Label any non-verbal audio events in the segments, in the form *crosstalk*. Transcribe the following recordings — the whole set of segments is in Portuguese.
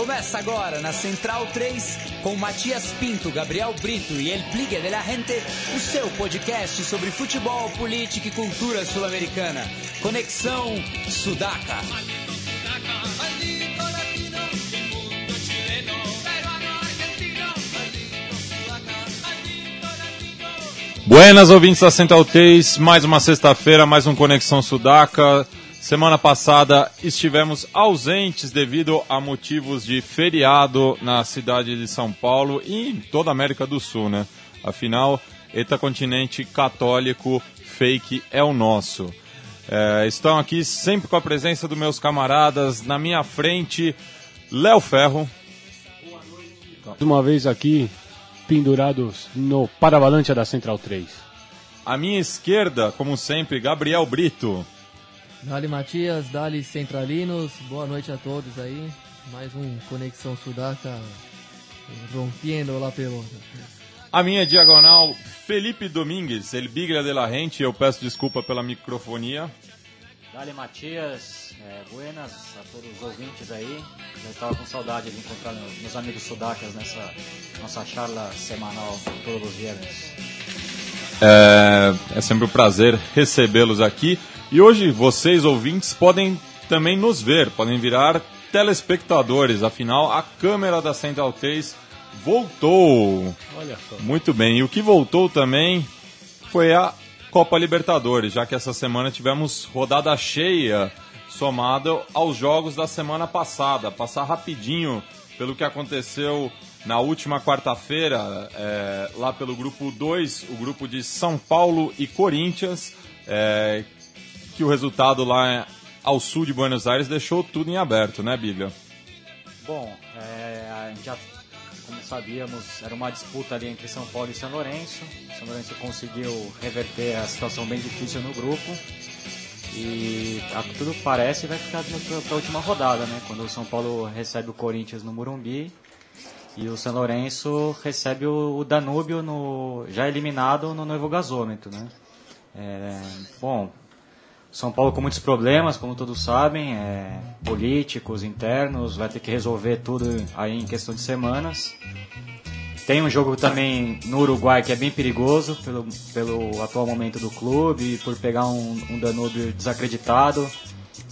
Começa agora na Central 3 com Matias Pinto, Gabriel Brito e El Pligue de la Gente, o seu podcast sobre futebol, política e cultura sul-americana. Conexão Sudaca. Buenas ouvintes da Central 3, mais uma sexta-feira, mais um Conexão Sudaca. Semana passada estivemos ausentes devido a motivos de feriado na cidade de São Paulo e em toda a América do Sul, né? Afinal, Eta Continente Católico Fake é o nosso. É, estão aqui sempre com a presença dos meus camaradas. Na minha frente, Léo Ferro. Mais uma vez aqui, pendurados no Paravalante da Central 3. À minha esquerda, como sempre, Gabriel Brito. Dali Matias, Dali Centralinos, boa noite a todos aí. Mais um Conexão Sudaca rompendo la pelota. A minha diagonal, Felipe Domingues, El Biglia de la Rente. Eu peço desculpa pela microfonia. Dali Matias, é, buenas a todos os ouvintes aí. Já estava com saudade de encontrar meus amigos sudacas nessa nossa charla semanal todos os viernes. É, é sempre um prazer recebê-los aqui. E hoje vocês, ouvintes, podem também nos ver, podem virar telespectadores. Afinal, a câmera da Central 3 voltou. Olha só. Muito bem. E o que voltou também foi a Copa Libertadores, já que essa semana tivemos rodada cheia somada aos jogos da semana passada. Passar rapidinho pelo que aconteceu na última quarta-feira, é, lá pelo grupo 2, o grupo de São Paulo e Corinthians, é, que o resultado lá ao sul de Buenos Aires deixou tudo em aberto, né, Bíblia? Bom, é, já, como sabíamos, era uma disputa ali entre São Paulo e São Lourenço. São Lourenço conseguiu reverter a situação bem difícil no grupo. E a tudo parece vai ficar para a última rodada, né? Quando o São Paulo recebe o Corinthians no Morumbi e o São Lourenço recebe o Danúbio no, já eliminado no novo gasômetro, né? É, bom, São Paulo com muitos problemas, como todos sabem, é, políticos, internos, vai ter que resolver tudo aí em questão de semanas. Tem um jogo também no Uruguai que é bem perigoso pelo, pelo atual momento do clube, por pegar um, um Danúbio desacreditado,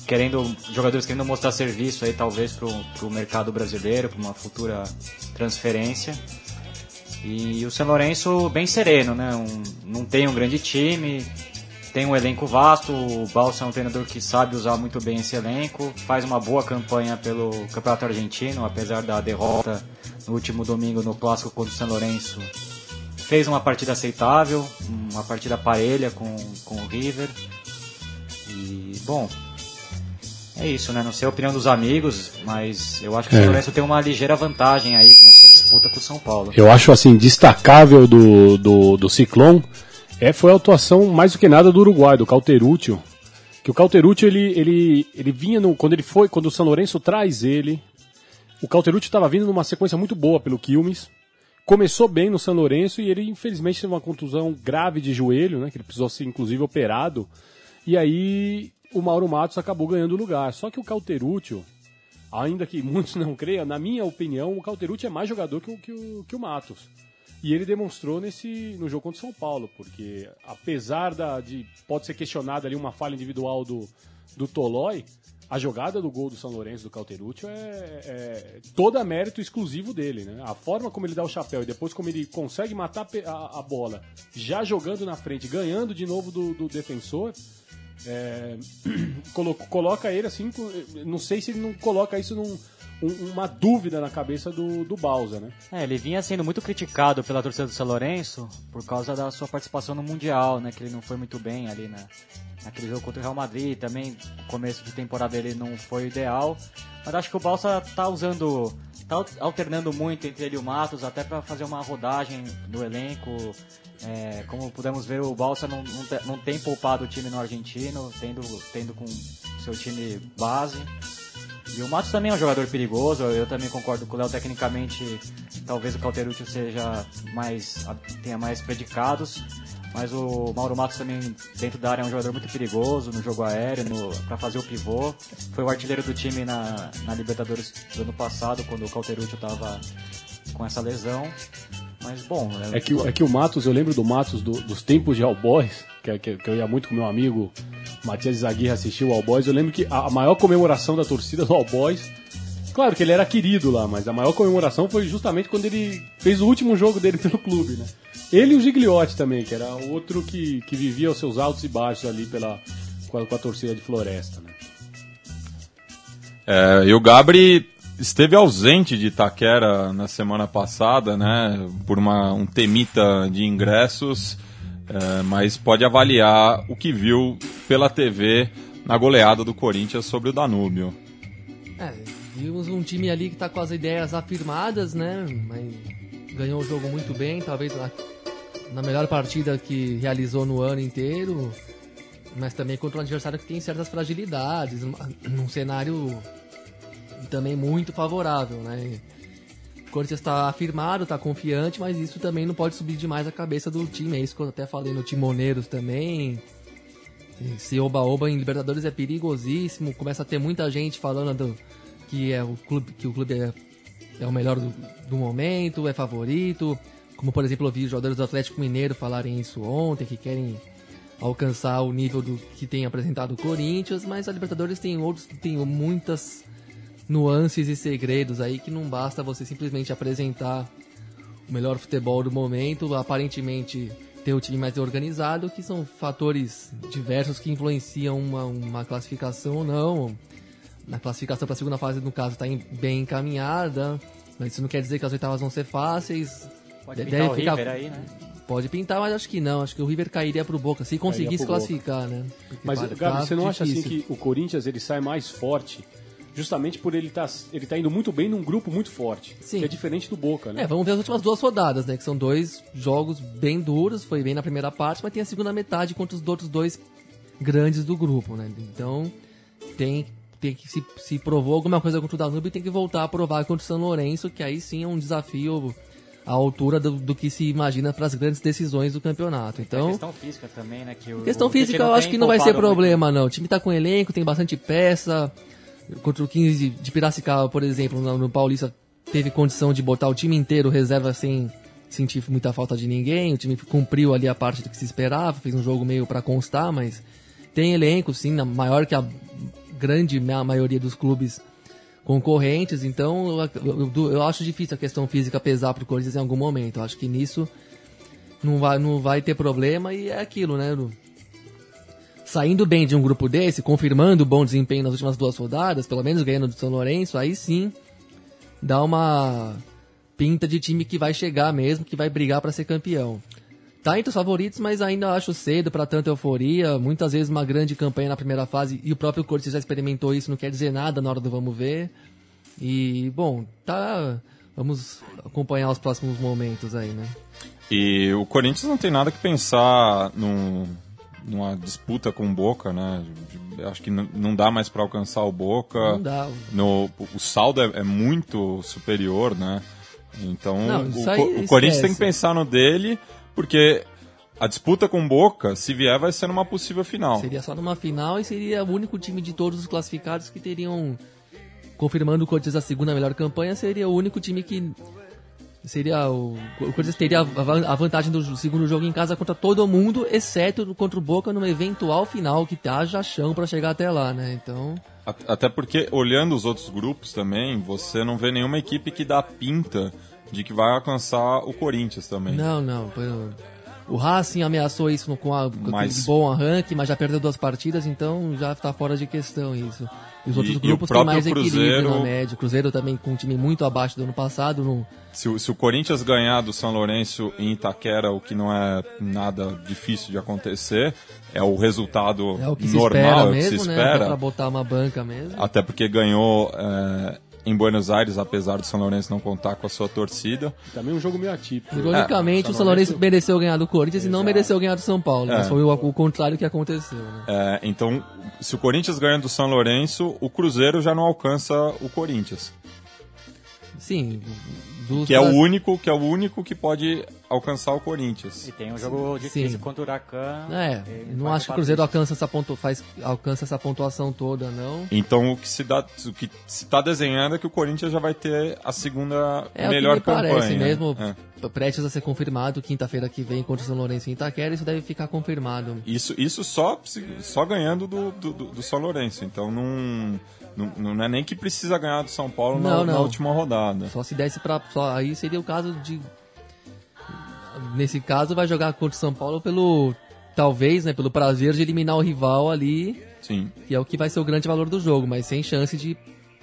querendo jogadores querendo mostrar serviço aí talvez para o mercado brasileiro, para uma futura transferência. E o São Lourenço bem sereno, né? Um, não tem um grande time, tem um elenco vasto, o Balsa é um treinador que sabe usar muito bem esse elenco, faz uma boa campanha pelo Campeonato Argentino, apesar da derrota no último domingo no clássico contra o São Lourenço. Fez uma partida aceitável, uma partida parelha com, com o River. E, bom, é isso, né? Não sei a opinião dos amigos, mas eu acho que o É. São Lourenço tem uma ligeira vantagem aí nessa disputa com o São Paulo. Eu acho assim, destacável do, do, do Ciclone é, foi a atuação mais do que nada do Uruguai, do Cauterúcio. Que o Cauterúcio, ele, ele, ele vinha no, quando ele foi, quando o São Lourenço traz ele, o Cauterúcio estava vindo numa sequência muito boa pelo Quilmes. Começou bem no São Lourenço e ele infelizmente teve uma contusão grave de joelho, né? Que ele precisou ser inclusive operado. E aí o Mauro Matos acabou ganhando o lugar. Só que o Cauterúcio, ainda que muitos não creiam, na minha opinião, o Cauterucci é mais jogador que o, que o, que o Matos. E ele demonstrou nesse no jogo contra o São Paulo, porque apesar da, de pode ser questionada ali uma falha individual do, do Tolói, a jogada do gol do São Lourenço do Cauterucci é, é toda mérito exclusivo dele, né? A forma como ele dá o chapéu e depois como ele consegue matar a, a bola, já jogando na frente, ganhando de novo do, do defensor, é, *clears throat* colo- coloca ele assim, não sei se ele não coloca isso num um- uma dúvida na cabeça do, do Bausa, né? É, ele vinha sendo muito criticado pela torcida do São Lourenço por causa da sua participação no Mundial, né? Que ele não foi muito bem ali na, naquele jogo contra o Real Madrid. Também o começo de temporada ele não foi o ideal. Mas acho que o Balsa tá usando, tá alternando muito entre ele e o Matos, até para fazer uma rodagem do elenco. É, como pudemos ver, o Balsa não, não, não tem poupado o time no argentino, tendo, tendo com seu time base. E o Matos também é um jogador perigoso, eu também concordo com o Léo, tecnicamente talvez o Cauterucci seja mais, tenha mais predicados, Mas o Mauro Matos também, dentro da área, é um jogador muito perigoso no jogo aéreo, para fazer o pivô. Foi o artilheiro do time na, na Libertadores do ano passado, quando o Calterucci estava com essa lesão. Mas bom. É, é, que, é que o Matos, eu lembro do Matos do, dos tempos de All que, que, que, eu ia muito com meu amigo Matias Zaguirre assistir o All Boys. Eu lembro que a maior comemoração da torcida do All Boys Claro que ele era querido lá, mas a maior comemoração foi justamente quando ele fez o último jogo dele *laughs* pelo clube, né? Ele e o Gigliotti também, que era outro que, que vivia os seus altos e baixos ali pela, com, a, com a torcida de Floresta, né? É, e o Gabri esteve ausente de Itaquera na semana passada, né? Por uma, um temita de ingressos, é, mas pode avaliar o que viu pela TV na goleada do Corinthians sobre o Danúbio. É, Vimos um time ali que está com as ideias afirmadas, né? Mas ganhou o jogo muito bem, talvez na, na melhor partida que realizou no ano inteiro, mas também contra um adversário que tem certas fragilidades, num cenário também muito favorável, né? Corinthians está afirmado, está confiante, mas isso também não pode subir demais a cabeça do time. É isso que eu até falei no Timoneiros também. Esse oba-oba em Libertadores é perigosíssimo. Começa a ter muita gente falando do, que é o clube que o clube é, é o melhor do, do, momento, é favorito. Como por exemplo, eu vi jogadores do Atlético Mineiro falarem isso ontem, que querem alcançar o nível do que tem apresentado o Corinthians, mas a Libertadores tem outros tem muitas nuances e segredos aí que não basta você simplesmente apresentar o melhor futebol do momento, aparentemente ter o time mais organizado, que são fatores diversos que influenciam uma, uma classificação ou não na classificação para a segunda fase, no caso, está bem encaminhada. Mas isso não quer dizer que as oitavas vão ser fáceis. Pode pintar Deve o ficar... River aí, né? Pode pintar, mas acho que não. Acho que o River cairia pro Boca, se conseguisse classificar, Boca. né? Porque mas, Gabi, tá você não difícil. acha assim que o Corinthians ele sai mais forte justamente por ele estar tá, ele tá indo muito bem num grupo muito forte, Sim. que é diferente do Boca, né? É, vamos ver as últimas duas rodadas, né? Que são dois jogos bem duros, foi bem na primeira parte, mas tem a segunda metade contra os outros dois grandes do grupo, né? Então tem tem que se, se provou alguma coisa contra o Danube tem que voltar a provar contra o São Lourenço, que aí sim é um desafio à altura do, do que se imagina para as grandes decisões do campeonato. Então, questão física também, né? Que o, questão o física eu acho que não vai ser problema, muito. não. O time tá com elenco, tem bastante peça. Contra o 15 de Piracicaba, por exemplo, no, no Paulista teve condição de botar o time inteiro reserva sem sentir muita falta de ninguém. O time cumpriu ali a parte do que se esperava, fez um jogo meio para constar, mas tem elenco, sim, maior que a grande maioria dos clubes concorrentes, então eu, eu, eu acho difícil a questão física pesar para o Corinthians em algum momento. Eu acho que nisso não vai, não vai ter problema e é aquilo, né? Saindo bem de um grupo desse, confirmando o bom desempenho nas últimas duas rodadas, pelo menos ganhando do São Lourenço, aí sim dá uma pinta de time que vai chegar mesmo, que vai brigar para ser campeão tá entre os favoritos, mas ainda acho cedo para tanta euforia. Muitas vezes uma grande campanha na primeira fase e o próprio Corinthians já experimentou isso, não quer dizer nada na hora do vamos ver. E, bom, tá. Vamos acompanhar os próximos momentos aí, né? E o Corinthians não tem nada que pensar num, numa disputa com o Boca, né? Acho que não dá mais para alcançar o Boca. Não dá. No, o saldo é, é muito superior, né? Então não, o, o Corinthians tem que pensar no dele porque a disputa com Boca, se vier, vai ser numa possível final. Seria só numa final e seria o único time de todos os classificados que teriam. Confirmando o Corinthians a segunda melhor campanha, seria o único time que. Seria o. O Corinthians teria a vantagem do segundo jogo em casa contra todo mundo, exceto contra o Boca numa eventual final que haja chão para chegar até lá, né? Então. Até porque, olhando os outros grupos também, você não vê nenhuma equipe que dá pinta de que vai alcançar o Corinthians também. Não, não. O Racing ameaçou isso com, a, com mas... bom arranque, mas já perdeu duas partidas, então já está fora de questão isso. E os outros e, grupos têm mais Cruzeiro... equilíbrio na média. O Cruzeiro também com um time muito abaixo do ano passado. No... Se, se, o Corinthians ganhar do São Lourenço em Itaquera, o que não é nada difícil de acontecer, é o resultado é o que normal, se espera mesmo, é o que se né? espera. Pra botar uma banca mesmo. Até porque ganhou é, em Buenos Aires, apesar do São Lourenço não contar com a sua torcida. Também um jogo meio atípico. Ironicamente, é, o São Lourenço, Lourenço mereceu ganhar do Corinthians Exato. e não mereceu ganhar do São Paulo. É. Mas foi o, o, contrário que aconteceu. Né? É, então, se o Corinthians ganha do São Lourenço, o Cruzeiro já não alcança o Corinthians. Sim, dos Que é o único, que é o único que pode alcançar o Corinthians. E tem um jogo difícil Sim. contra o Huracan. É, não acho que o Cruzeiro alcança essa, pontu... faz... alcança essa pontuação toda, não. Então o que se dá, o que se está desenhando é que o Corinthians já vai ter a segunda É melhor o que me campanha. parece mesmo, É. prestes a ser confirmado, quinta-feira que vem contra o São Lourenço em Itaquera, isso deve ficar confirmado. Isso, isso só, só ganhando do, do, do- do São Lourenço. Então não, não, não é nem que precisa ganhar do São Paulo na, Não, na não. última rodada. Só se desse pra. Só, aí seria o caso de. Nesse caso, vai jogar contra o São Paulo pelo. Talvez, né? Pelo prazer de eliminar o rival ali, Sim. que é o que vai ser o grande valor do jogo, mas sem chance de.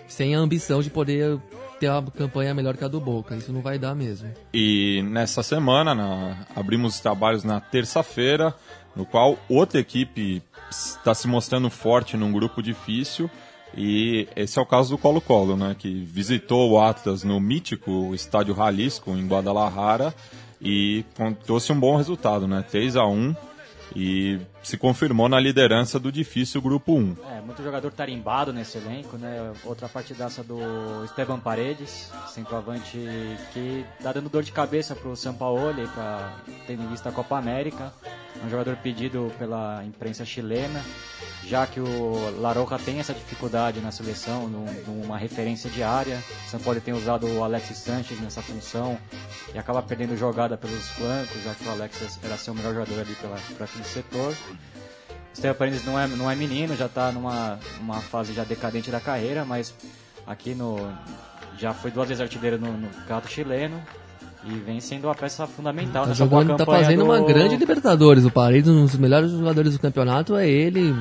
Sem a ambição de poder ter uma campanha melhor que a do Boca. Isso não vai dar mesmo. E nessa semana na- abrimos os trabalhos na terça-feira, no qual outra equipe está se mostrando forte num grupo difícil. E esse é o caso do Colo-Colo, né, que visitou o Atlas no mítico estádio Jalisco, em Guadalajara, e trouxe um bom resultado, né, 3 a 1 e se confirmou na liderança do difícil grupo 1. É, muito jogador tarimbado nesse elenco, né? Outra partidaça do Esteban Paredes, centroavante que tá dando dor de cabeça pro Sampaoli, para tendo em vista a Copa América. É um jogador pedido pela imprensa chilena, já que o Laroca tem essa dificuldade na seleção, num- numa referência diária. O Sampaoli tem usado o Alexis Sanches nessa função e acaba perdendo jogada pelos flancos, já que o Alexis era ser o melhor jogador ali pela, por aquele setor. Esteban Paredes não é, não é menino, já está numa uma fase já decadente da carreira, mas aqui no já foi duas vezes artilheiro no, no campeonato chileno e vem sendo uma peça fundamental Tá, nessa jogando, tá campanha fazendo do- uma grande Libertadores. O Paredes, um dos melhores jogadores do campeonato, é ele.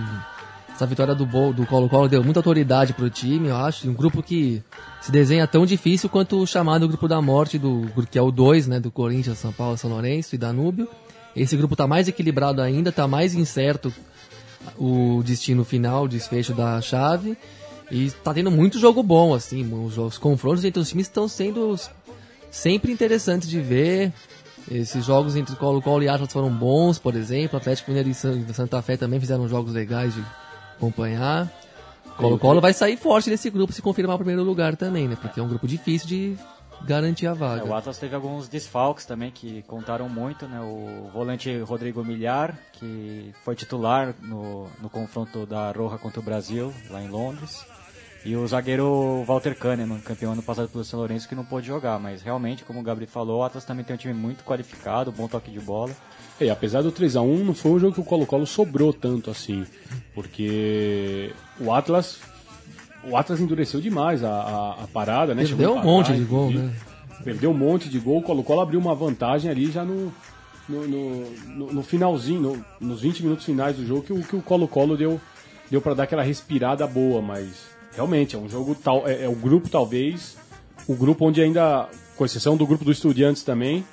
Essa vitória do Colo-Colo deu muita autoridade pro time, eu acho. Um grupo que se desenha tão difícil quanto o chamado grupo da morte, do, que é o 2, né? Do Corinthians, São Paulo, São Lourenço e Danúbio. Esse grupo tá mais equilibrado ainda, tá mais incerto o destino final, o desfecho da chave. E tá tendo muito jogo bom, assim. Os, os confrontos entre os times estão sendo sempre interessantes de ver. Esses jogos entre Colo-Colo e Atlas foram bons, por exemplo. Atlético Mineiro e San- Santa Fé também fizeram jogos legais de acompanhar. Colo-Colo vai sair forte desse grupo se confirmar o primeiro lugar também, né? Porque é um grupo difícil de garantir a É, vaga. o Atlas teve alguns desfalques também que contaram muito, né? O volante Rodrigo Milhar, que foi titular no, no confronto da Roja contra o Brasil, lá em Londres. E o zagueiro Walter Kahneman, campeão ano passado pelo São Lourenço, que não pôde jogar. Mas realmente, como o Gabriel falou, o Atlas também tem um time muito qualificado, bom toque de bola. E apesar do 3x1, não foi um jogo que o Colo-Colo sobrou tanto assim. Porque o Atlas. O Atlas endureceu demais a, a, a parada, né? Perdeu a um monte de gol, né? Perdeu um monte de gol. O Colo-Colo abriu uma vantagem ali já no, no, no, no- finalzinho, no- nos 20 minutos finais do jogo, que o, que o Colo-Colo deu, deu para dar aquela respirada boa, mas realmente é um jogo tal. É, é o grupo, talvez. O grupo onde ainda, com exceção do grupo do Estudiantes também,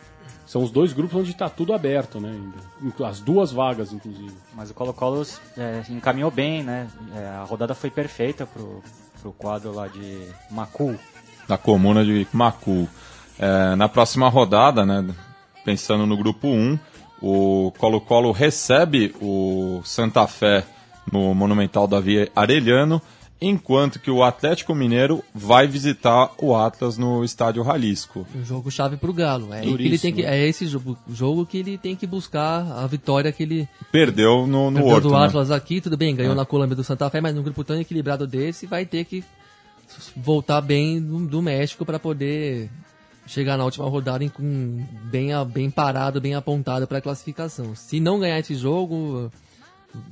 são os dois grupos onde está tudo aberto, né? ainda. As duas vagas, inclusive. Mas o Colo-Colo é, encaminhou bem, né? É, a rodada foi perfeita pro, pro quadro lá de Macul. da comuna de Macu. É, na próxima rodada, né, pensando no grupo 1, o Colo-Colo recebe o Santa Fé no Monumental Davi Arellano, enquanto que o Atlético Mineiro vai visitar o Atlas no Estádio Jalisco. Um jogo chave pro Galo. É, ele tem que, é esse jogo, jogo que ele tem que buscar a vitória que ele Perdeu no, no Perdeu Horto, do né? Atlas aqui, tudo bem, ganhou na Colômbia do Santa Fé, mas num grupo tão equilibrado desse, vai ter que voltar bem do, do México para poder chegar na última rodada em- bem, bem parado, bem apontado para a classificação. Se não ganhar esse jogo,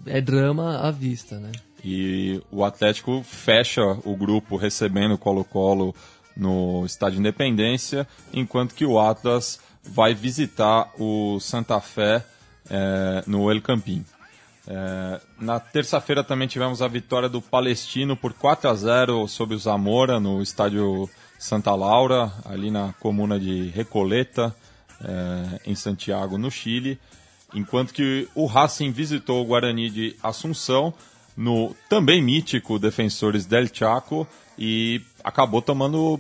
é drama à vista, né? E o Atlético fecha o grupo recebendo o Colo-Colo no Estádio Independência, enquanto que o Atlas vai visitar o Santa Fé eh, no El Campín. Eh, na terça-feira também tivemos a vitória do Palestino por 4 a 0 sobre o Zamora no estádio Santa Laura, ali na comuna de Recoleta, eh, em Santiago, no Chile. Enquanto que o Racing visitou o Guarani de Assunção no também mítico Defensores del Chaco e acabou tomando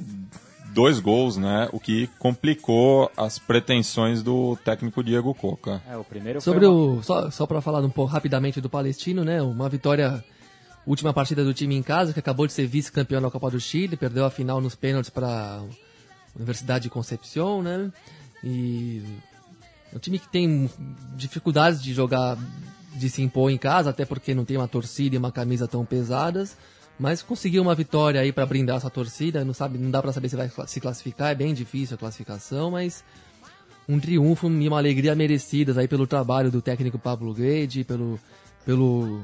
dois gols, né? O que complicou as pretensões do técnico Diego Coca. É, o primeiro Sobre foi uma- o. Só, só para falar um pouco rapidamente do Palestino, né? Uma vitória. Última partida do time em casa, que acabou de ser vice-campeão da Copa do Chile, perdeu a final nos pênaltis para Universidade de Concepción, né? E é um time que tem dificuldades de jogar, de se impor em casa, até porque não tem uma torcida e uma camisa tão pesadas. Mas conseguiu uma vitória aí para brindar essa torcida. Não sabe, não dá para saber se vai se classificar. É bem difícil a classificação, mas um triunfo e uma alegria merecidas aí pelo trabalho do técnico Pablo Guede, pelo pelo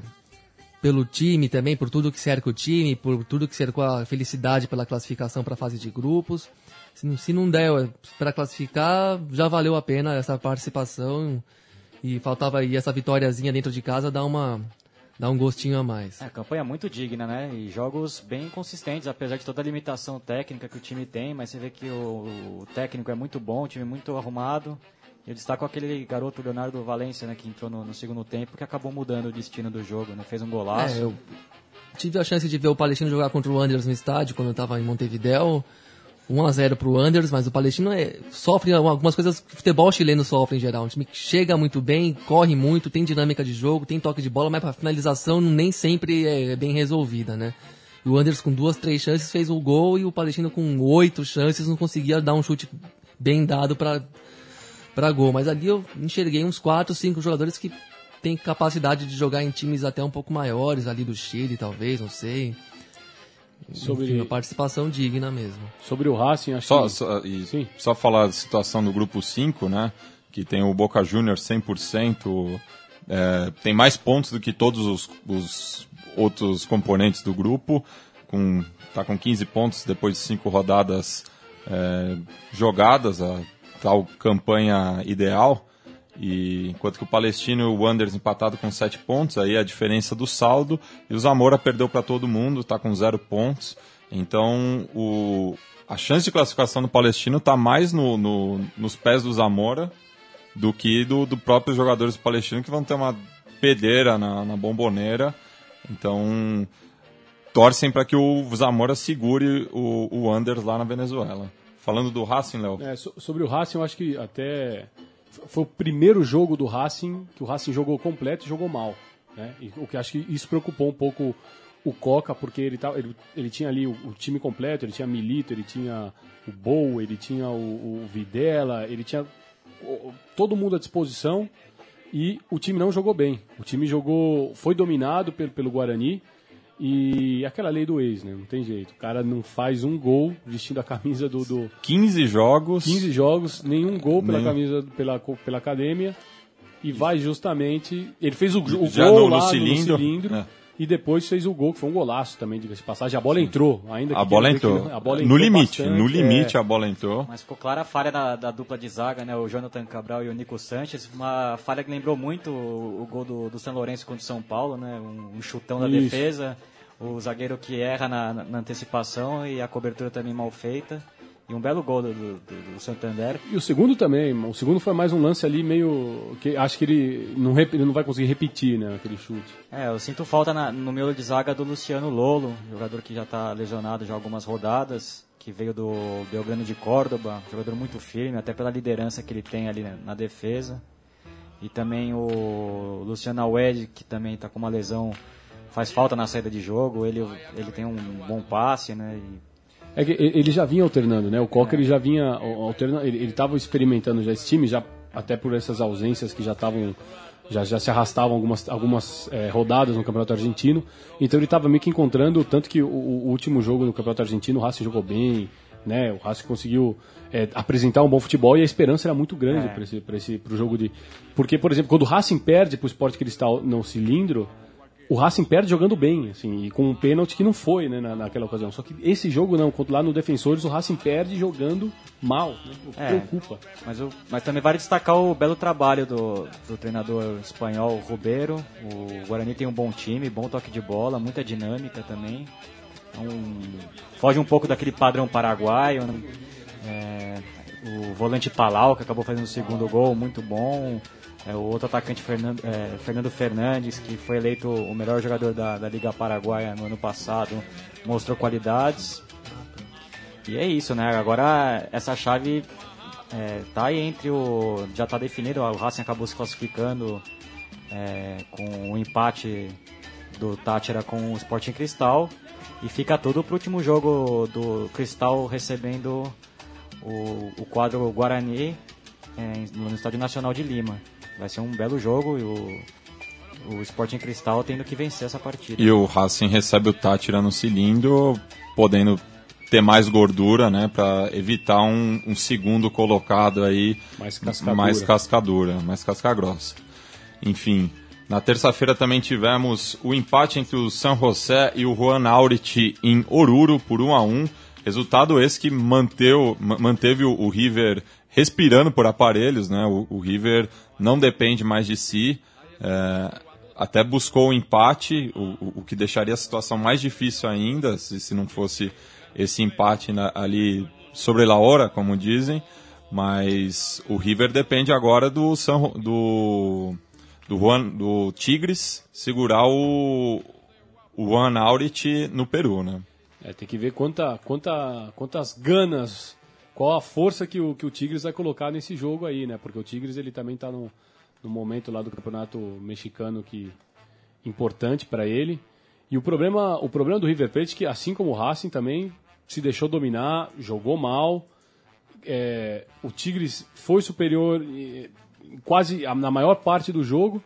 pelo time também, por tudo que cerca o time, por tudo que cercou a felicidade pela classificação para a fase de grupos. Se, se não der para classificar, já valeu a pena essa participação e faltava aí essa vitóriazinha dentro de casa dar uma dá um gostinho a mais. É, campanha muito digna, né? E jogos bem consistentes, apesar de toda a limitação técnica que o time tem, mas você vê que o, o técnico é muito bom, o time muito arrumado. Eu destaco aquele garoto Leonardo Valência, né, que entrou no, no, segundo tempo, que acabou mudando o destino do jogo, né? Fez um golaço. É, eu tive a chance de ver o Palestino jogar contra o Anders no estádio quando eu estava em Montevideo. 1 a 0 pro Anders, mas o Palestino é, sofre algumas coisas que o futebol chileno sofre em geral. Um time que chega muito bem, corre muito, tem dinâmica de jogo, tem toque de bola, mas a finalização nem sempre é bem resolvida, né? E o Anders com duas, três chances fez o gol e o Palestino com oito chances não conseguia dar um chute bem dado para para gol. Mas ali eu enxerguei uns quatro, cinco jogadores que têm capacidade de jogar em times até um pouco maiores, ali do Chile, talvez, não sei. Sobre Enfim, uma participação digna mesmo. Sobre o Racing, acho só, que... Só, e Sim. só falar da situação do grupo 5, né? Que tem o Boca Juniors 100%, é, tem mais pontos do que todos os, os outros componentes do grupo, com, tá com 15 pontos depois de cinco rodadas é, jogadas, a tal campanha ideal. E enquanto que o Palestino e o Wanderers empatado com 7 pontos, aí a diferença do saldo. E o Zamora perdeu para todo mundo, está com 0 pontos. Então o, a chance de classificação do Palestino está mais no, no, nos pés do Zamora do que do, do próprios jogadores do Palestino que vão ter uma pedeira na, na bomboneira. Então torcem para que o Zamora segure o, o Wanderers lá na Venezuela. Falando do Racing, Léo. É, so, sobre o Racing, eu acho que até foi o primeiro jogo do Racing que o Racing jogou completo e jogou mal. Né? E, o que acho que isso preocupou um pouco o Coca, porque ele, tá, ele, ele tinha ali o, o, time completo, ele tinha Milito, ele tinha o Bow, ele tinha o, o Videla, ele tinha o, todo mundo à disposição e o time não jogou bem. O time jogou, foi dominado pelo, pelo Guarani, e aquela lei do ex, né? Não tem jeito. O cara não faz um gol vestindo a camisa do. do 15 jogos. 15 jogos, nenhum gol pela nenhum. camisa pela, pela academia. E vai justamente. Ele fez o, o Já gol no, lá no cilindro. No cilindro é. E depois fez o gol, que foi um golaço também, diga-se de passagem. A bola entrou, ainda que A bola entrou. a bola no entrou limite, bastante, no limite é. a bola entrou. Mas ficou clara a falha da, da, dupla de zaga, né? O Jonathan Cabral e o Nico Sanches. Uma falha que lembrou muito o, o gol do, do São Lourenço contra o São Paulo, né? Um, um chutão da Isso. defesa. O zagueiro que erra na, na antecipação e a cobertura também mal feita. E um belo gol do, do, do Santander. E o segundo também, o segundo foi mais um lance ali meio. que acho que ele não, rep- ele não vai conseguir repetir, né, aquele chute. É, eu sinto falta na- no meu de zaga do Luciano Lolo, jogador que já está lesionado já algumas rodadas, que veio do Belgrano de Córdoba, jogador muito firme, até pela liderança que ele tem ali na, na defesa. E também o Luciano Awed, que também está com uma lesão, faz falta na saída de jogo, ele, ele tem um bom passe, né? e- É que ele já vinha alternando, né? O Coca ele já vinha alternando, ele estava experimentando já esse time, já até por essas ausências que já estavam já, já se arrastavam algumas, algumas eh, rodadas no Campeonato Argentino. Então ele estava meio que encontrando, tanto que o, o último jogo no Campeonato Argentino o Racing jogou bem, né? O Racing conseguiu eh, apresentar um bom futebol e a esperança era muito grande É. para esse, pra esse pro jogo de. Porque, por exemplo, quando o Racing perde para o Sport Cristal no cilindro, o Racing perde jogando bem, assim, e com um pênalti que não foi, né, na, naquela ocasião. Só que esse jogo não, lá no Defensores, o Racing perde jogando mal, né, o que É. preocupa. Mas, o- mas também vale destacar o belo trabalho do, do treinador espanhol Rubeiro. O Guarani tem um bom time, bom toque de bola, muita dinâmica também. Então, foge um pouco daquele padrão paraguaio. né? É, o volante Palau, que acabou fazendo o segundo gol, muito bom. É, o outro atacante Fernando, é, Fernando Fernandes, que foi eleito o melhor jogador da, da Liga Paraguaia no ano passado, mostrou qualidades. E é isso, né? Agora essa chave é, tá aí entre o. Já tá definido, o Racing acabou se classificando é, com o empate do Tátira com o Sporting Cristal. E fica tudo pro último jogo do Cristal recebendo o, o quadro Guarani é, no Estádio Nacional de Lima. Vai ser um belo jogo e o, o Sporting Cristal tendo que vencer essa partida. E o Racing recebe o Tátira no cilindro, podendo ter mais gordura, né, para evitar um, um, segundo colocado aí mais cascadura. mais cascadura, mais casca grossa. Enfim, na terça-feira também tivemos o empate entre o San José e o Juan Aurich em Oruro por 1 a 1. Resultado esse que manteu, manteve o, River respirando por aparelhos, né? O, o River não depende mais de si. É, até buscou o empate, o, o, que deixaria a situação mais difícil ainda, se, se não fosse esse empate na, ali sobre a hora, como dizem. Mas o River depende agora do, San, do do, Juan, do Tigres segurar o, o Juan Aurich no Peru, né? É, tem que ver quanta, quanta, quantas ganas, qual a força que o, que o Tigres vai colocar nesse jogo aí, né? Porque o Tigres ele também está no, no momento lá do campeonato mexicano que importante para ele. E o problema, o problema do River Plate é que, assim como o Racing também se deixou dominar, jogou mal. É, o Tigres foi superior quase na maior parte do jogo.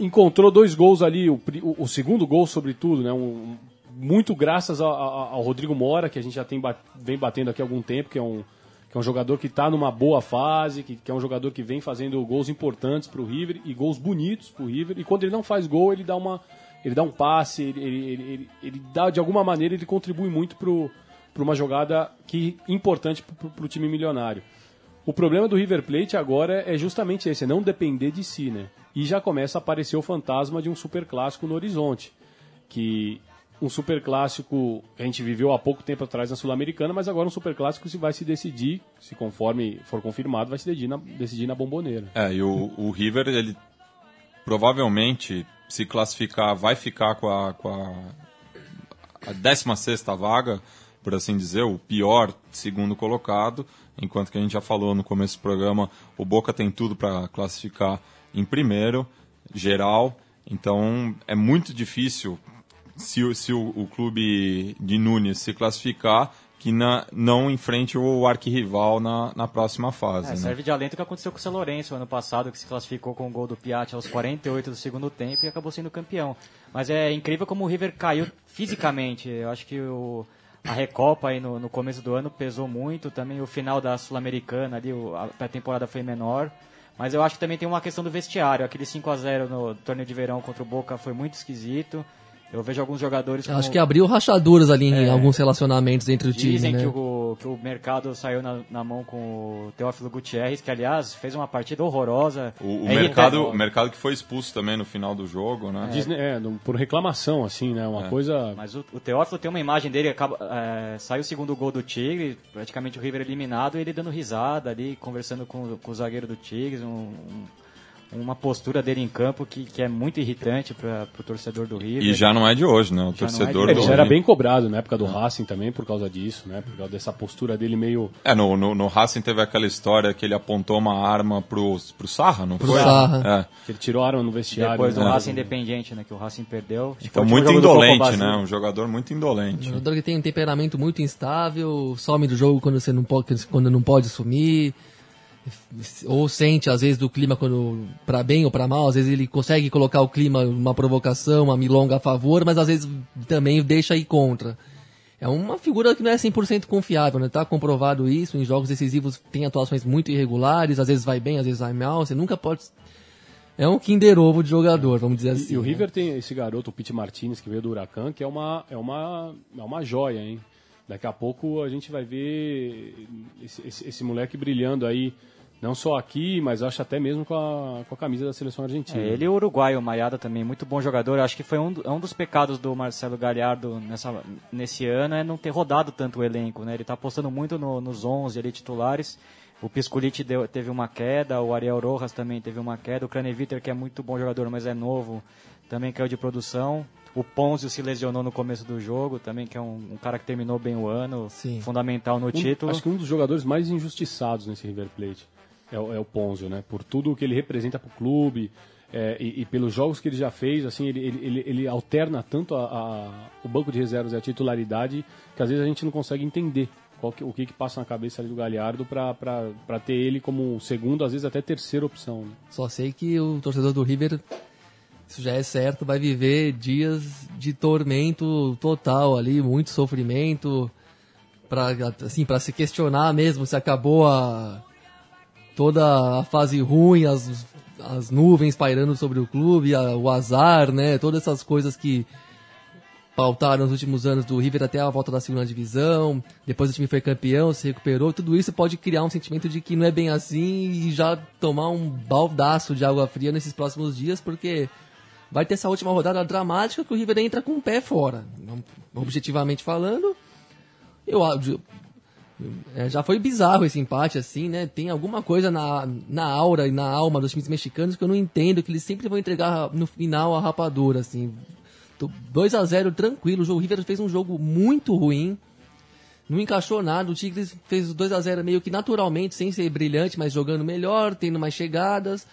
Encontrou dois gols ali, o, o, o segundo gol, sobretudo, né? Um, muito graças a, a, ao Rodrigo Mora, que a gente já tem, vem batendo aqui há algum tempo, que é um, que é um jogador que está numa boa fase, que, que, é um jogador que vem fazendo gols importantes para o River e gols bonitos para o River. E quando ele não faz gol, ele dá uma, ele dá um passe, ele, ele, ele, ele dá de alguma maneira ele contribui muito para uma jogada que importante para o time milionário. O problema do River Plate agora é justamente esse, é não depender de si, né? E já começa a aparecer o fantasma de um super clássico no horizonte, que um super clássico a gente viveu há pouco tempo atrás na Sul-Americana, mas agora um super clássico se vai se decidir, se conforme for confirmado, vai se decidir na, decidir na bomboneira. É, e o, o River, ele provavelmente se classificar, vai ficar com a, com a, a 16 vaga, por assim dizer, o pior segundo colocado, enquanto que a gente já falou no começo do programa, o Boca tem tudo para classificar em primeiro, geral. Então é muito difícil se, se o, o, clube de Nunes se classificar que na, não enfrente o arquirrival na, na próxima fase. É, né? Serve de alento o que aconteceu com o São Lourenço ano passado, que se classificou com o gol do Piatti aos 48 do segundo tempo e acabou sendo campeão. Mas é incrível como o River caiu fisicamente. Eu acho que o, a Recopa aí no, no começo do ano pesou muito, também o final da Sul-Americana ali, a pré-temporada foi menor. Mas eu acho que também tem uma questão do vestiário. Aquele 5 a 0 no torneio de verão contra o Boca foi muito esquisito. Eu vejo alguns jogadores. Como... Acho que abriu rachaduras ali em é, alguns relacionamentos entre o time. Dizem né? que, o, que o mercado saiu na, na, mão com o Teófilo Gutierrez, que aliás fez uma partida horrorosa. O, o é mercado, o mercado que foi expulso também no final do jogo, né? É, é por reclamação, assim, né? Uma é. coisa. Mas o, o, Teófilo tem uma imagem dele, acaba, é, saiu o segundo gol do Tigre, praticamente o River eliminado, e ele dando risada ali, conversando com, com o zagueiro do Tigres, um, um uma postura dele em campo que, que é muito irritante para o torcedor do River. E já não é de hoje, né? O já torcedor é Ele já era bem cobrado na época do Racing também por causa disso, né? Por causa dessa postura dele meio. É, no, no, no Racing teve aquela história que ele apontou uma arma pro, pro Sarra, não pro foi? Sarra. É. Que ele tirou a arma no vestiário. Depois do né? Racing Independente, né? Que o Racing perdeu. Então, muito indolente, né? Um jogador muito indolente. Um jogador que tem um temperamento muito instável, some do jogo quando você não pode, quando não pode sumir ou sente às vezes do clima quando para bem ou para mal, às vezes ele consegue colocar o clima uma provocação, uma milonga a favor, mas às vezes também deixa ir contra. É uma figura que não é 100% confiável, né? Tá comprovado isso, em jogos decisivos tem atuações muito irregulares, às vezes vai bem, às vezes vai mal, você nunca pode é um Kinder Ovo de jogador, vamos dizer assim. E, e o né? River tem esse garoto, o Pete Martinez, que veio do Huracan, que é uma, é uma, é uma joia, hein? Daqui a pouco a gente vai ver esse, esse, esse moleque brilhando aí não só aqui, mas acho até mesmo com a, com a camisa da seleção argentina. É, ele e o uruguaio, o Maiada também, muito bom jogador. Acho que foi um, é um dos pecados do Marcelo Galhardo nessa, nesse ano é não ter rodado tanto o elenco. Né? Ele está apostando muito no, nos 11 ali, titulares. O Piscolite deu, teve uma queda, o Ariel Rojas também teve uma queda. O Craneviter, que é muito bom jogador, mas é novo, também caiu de produção. O Ponzio se lesionou no começo do jogo também, que é um, um cara que terminou bem o ano, Sim. fundamental no um, título. Acho que um dos jogadores mais injustiçados nesse River Plate é, o, é o Ponzio, né? Por tudo o que ele representa para o clube é, e, e, pelos jogos que ele já fez, assim, ele, ele, ele, ele alterna tanto a, a, o banco de reservas e a titularidade que às vezes a gente não consegue entender que- o que, que passa na cabeça do Galhardo para ter ele como segundo, às vezes até terceira opção. né? Só sei que o torcedor do River, isso já é certo, vai viver dias de tormento total ali, muito sofrimento, para assim, para se questionar mesmo se acabou a toda a fase ruim, as, as nuvens pairando sobre o clube, a- o azar, né, todas essas coisas que pautaram nos últimos anos do River até a volta da segunda divisão, depois o time foi campeão, se recuperou, tudo isso pode criar um sentimento de que não é bem assim e já tomar um baldaço de água fria nesses próximos dias, porque vai ter essa última rodada dramática que o River entra com o pé fora. Objetivamente falando, eu é, já foi bizarro esse empate, assim, né? Tem alguma coisa na, na aura e na alma dos times mexicanos que eu não entendo, que eles sempre vão entregar no final a rapadura, assim. 2 a 0 tranquilo, o River fez um jogo muito ruim, não encaixou nada, o Tigres fez os 2 a 0 meio que naturalmente, sem ser brilhante, mas jogando melhor, tendo mais chegadas.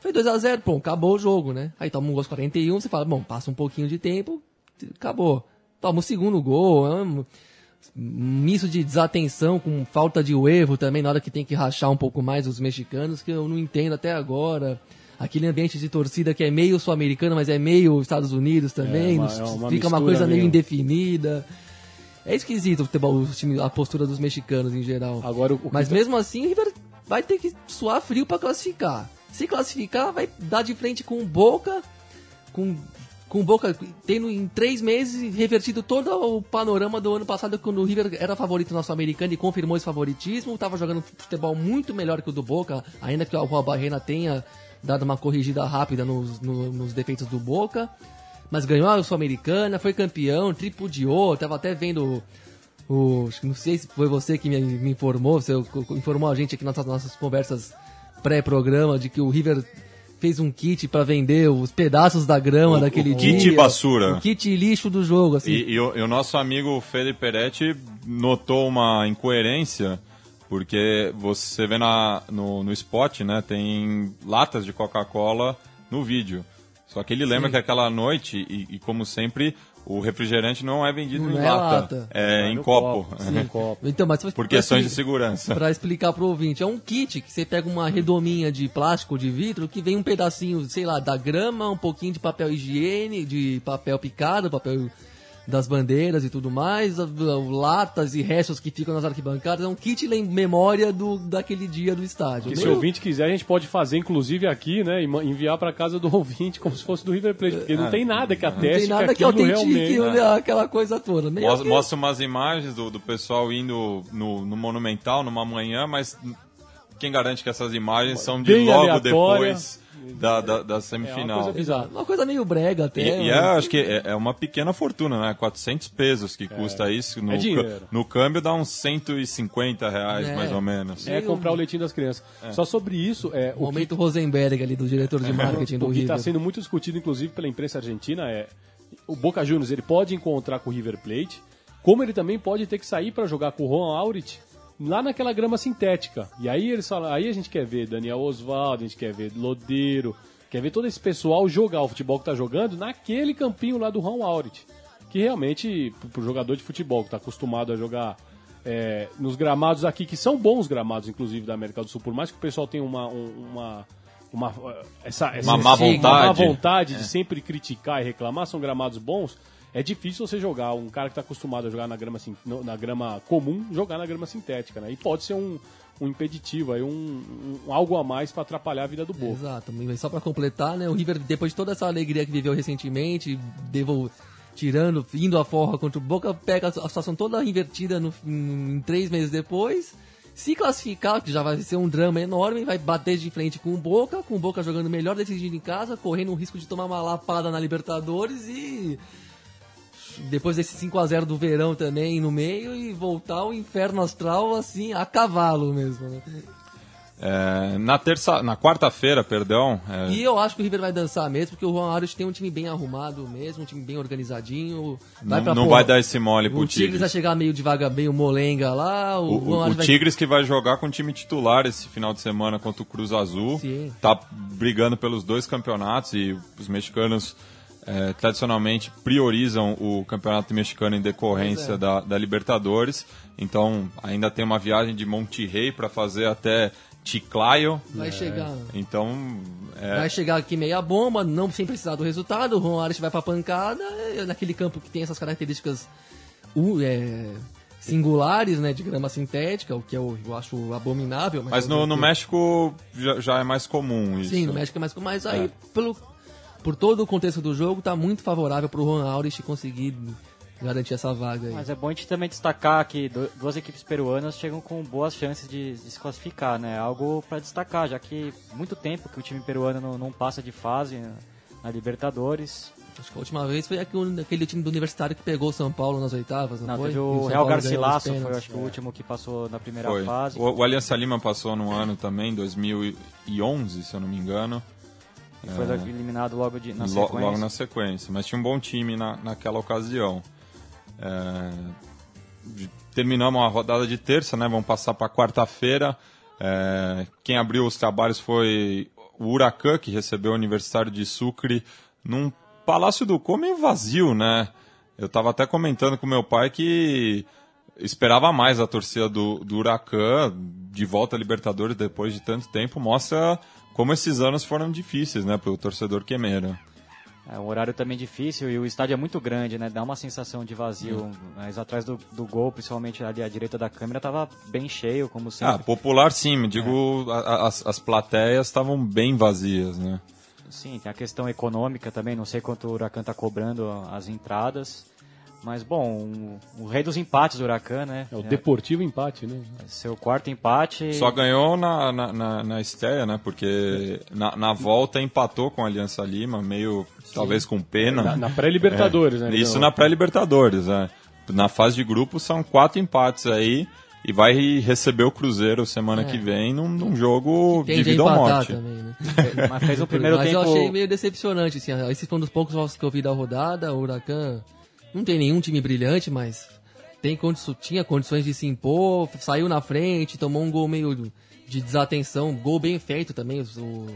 Foi 2 a 0 pô, acabou o jogo, né? Aí toma um gol aos 41, você fala, bom, passa um pouquinho de tempo, acabou. Toma o segundo gol, misto de desatenção com falta de erro também na hora que tem que rachar um pouco mais os mexicanos, que eu não entendo até agora. Aquele ambiente de torcida que é meio sul-americano, mas é meio Estados Unidos também, É uma- é uma fica uma coisa meio meio- indefinida. É esquisito o futebol, o time- a postura dos mexicanos em geral. Agora, Mas tá- mesmo assim, o River vai ter que suar frio para classificar. Se classificar, vai dar de frente com o Boca, com, com o Boca tendo em três meses revertido todo o panorama do ano passado, quando o River era favorito norte-americano e confirmou esse favoritismo. Estava jogando futebol muito melhor que o do Boca, ainda que o Rua Barrena tenha dado uma corrigida rápida nos, no- nos defeitos do Boca. Mas ganhou a Sul-Americana, foi campeão, tripudiou, tava até vendo o, não sei se foi você que me, me informou, você informou a gente aqui nas nossas conversas pré-programa de que o River fez um kit para vender os pedaços da grama O- daquele o dia. kit basura. O kit lixo do jogo, assim. E, e o, e o nosso amigo Felipe Peretti notou uma incoerência, porque você vê na, no, no spot, né, tem latas de Coca-Cola no vídeo. Só que ele lembra Sim. que aquela noite, e, e como sempre, o refrigerante não é vendido Não em é lata, lata. é em no copo. copo, *laughs* sim. copo. Então, mas Por questões de segurança. Pra explicar pro ouvinte, é um kit que você pega uma redominha de plástico, de vidro, que vem um pedacinho, sei lá, da grama, um pouquinho de papel higiene, de papel picado, papel das bandeiras e tudo mais, a- a- latas e restos que ficam nas arquibancadas, é um kit em memória do, daquele dia do estádio. Que se o Meio- ouvinte quiser, a gente pode fazer, inclusive, aqui, né? E enviar para casa do *laughs* ouvinte, como se fosse do River Plate. Porque não tem nada que não ateste tem nada que aquilo autentique realmente... né, aquela coisa toda. Meio Mostra, que- mostra umas imagens do, do pessoal indo no, no Monumental numa manhã, mas quem garante que essas imagens são de Bem logo aleatória. depois da, da, da É uma semifinal? coisa. Uma coisa meio brega até. E, e é, mas- acho que é, é uma pequena fortuna, né? 400 pesos que custa isso. No, É ca- no câmbio dá uns 150 reais, É. mais ou menos. É comprar o leitinho das crianças. Só sobre isso, é, O momento Rosenberg ali, do diretor de *laughs* marketing do O que está sendo muito discutido, inclusive, pela imprensa argentina é o Boca Juniors ele pode encontrar com o River Plate, como ele também pode ter que sair para jogar com o Juan Aurit lá naquela grama sintética. E aí eles falam, aí a gente quer ver Daniel Osvaldo, a gente quer ver Lodeiro, quer ver todo esse pessoal jogar o futebol que tá jogando naquele campinho lá do Juan Aurit. Que realmente, pro- jogador de futebol que tá acostumado a jogar é, nos gramados aqui, que são bons gramados, inclusive, da América do Sul, por mais que o pessoal tenha uma, um- uma, uma, essa, essa Uma má uma má vontade. vontade de sempre criticar e reclamar, são gramados bons. É difícil você jogar, um cara que está acostumado a jogar na grama, na grama comum, jogar na grama sintética, né? E pode ser um, um impeditivo, aí um, um- algo a mais para atrapalhar a vida do Boca. Exato, só pra completar, né? O River, depois de toda essa alegria que viveu recentemente, devol... tirando, indo a forra contra o Boca, pega a situação toda invertida no, em, em três meses depois. Se classificar, que já vai ser um drama enorme, vai bater de frente com o Boca, com o Boca jogando melhor, decidindo em casa, correndo o risco de tomar uma lapada na Libertadores e depois desse 5 a 0 do verão também no meio e voltar ao inferno astral assim a cavalo mesmo, né? É, na terça, na quarta-feira, perdão, é, E eu acho que o River vai dançar mesmo, porque o Juan Arias tem um time bem arrumado mesmo, um time bem organizadinho. Vai não, pra não porra. vai dar esse mole pro O Tigres vai Tigres. chegar meio devagar, meio molenga lá. O, O, o- o vai... Tigres que vai jogar com o time titular esse final de semana contra o Cruz Azul. Sim. Tá brigando pelos dois campeonatos e os mexicanos é, tradicionalmente priorizam o campeonato mexicano em decorrência é. da, da Libertadores. Então ainda tem uma viagem de Monterrey para fazer até Chiclayo. Vai chegar. Então é, Vai chegar aqui meia bomba, não sem precisar do resultado. O Ron Ares vai pra pancada. é naquele campo que tem essas características uh, é, singulares, né? De grama sintética, o que eu, eu acho abominável. mas no, no México já, já é mais comum isso. Sim, no México é mais comum. Mas aí, É. pelo, por todo o contexto do jogo, tá muito favorável pro Ron Ares conseguir garantir essa vaga aí. Mas é bom a gente também destacar que du- duas equipes peruanas chegam com boas chances de, se classificar, né? Algo para destacar, já que muito tempo que o time peruano não, não passa de fase na, na Libertadores. Acho que a última vez foi aquele, aquele time do Universitário que pegou o São Paulo nas oitavas, não, Não, foi? teve o São Real Garcilaso, foi acho que o último que passou na primeira Foi. fase. O, o Aliança Lima passou num ano também, 2011, se eu não me engano. E foi eliminado logo de, na sequência. logo na sequência. Mas tinha um bom time na, naquela ocasião. É, terminamos a rodada de terça, né? Vamos passar para quarta-feira. É, quem abriu os trabalhos foi o Huracan, que recebeu o Universitário de Sucre num Palácio do Como meio vazio, né? Eu estava até comentando com meu pai que esperava mais a torcida do, do Huracan de volta à Libertadores depois de tanto tempo. Mostra como esses anos foram difíceis, né, para o torcedor quemeiro. É um horário também difícil e o estádio é muito grande, né? Dá uma sensação de vazio. Mas atrás do, do gol, principalmente ali à direita da câmera, tava bem cheio, como Ah, sempre. popular sim, me digo, a- a- as, as plateias estavam bem vazias, né? Sim, tem a questão econômica também, não sei quanto o Huracan tá cobrando as entradas. Mas, bom, o, o rei dos empates do Huracan, né? É o Deportivo empate, né? Seu quarto empate. Só ganhou na, na, na, na estreia, né? Porque na, na volta empatou com a Aliança Lima, meio talvez com pena. Na, na pré-Libertadores, né? Isso Então, na pré-Libertadores, né? Na fase de grupo são quatro empates aí e vai receber o Cruzeiro semana É. que vem num, num jogo de vida ou morte. também, né? Mas fez um *laughs* primeiro Mas tempo. eu achei meio decepcionante, assim. Esse foi um dos poucos jogos que eu vi da rodada. O Huracan não tem nenhum time brilhante, mas tem condi- tinha condições de se impor, saiu na frente, tomou um gol meio de desatenção, gol bem feito também. O,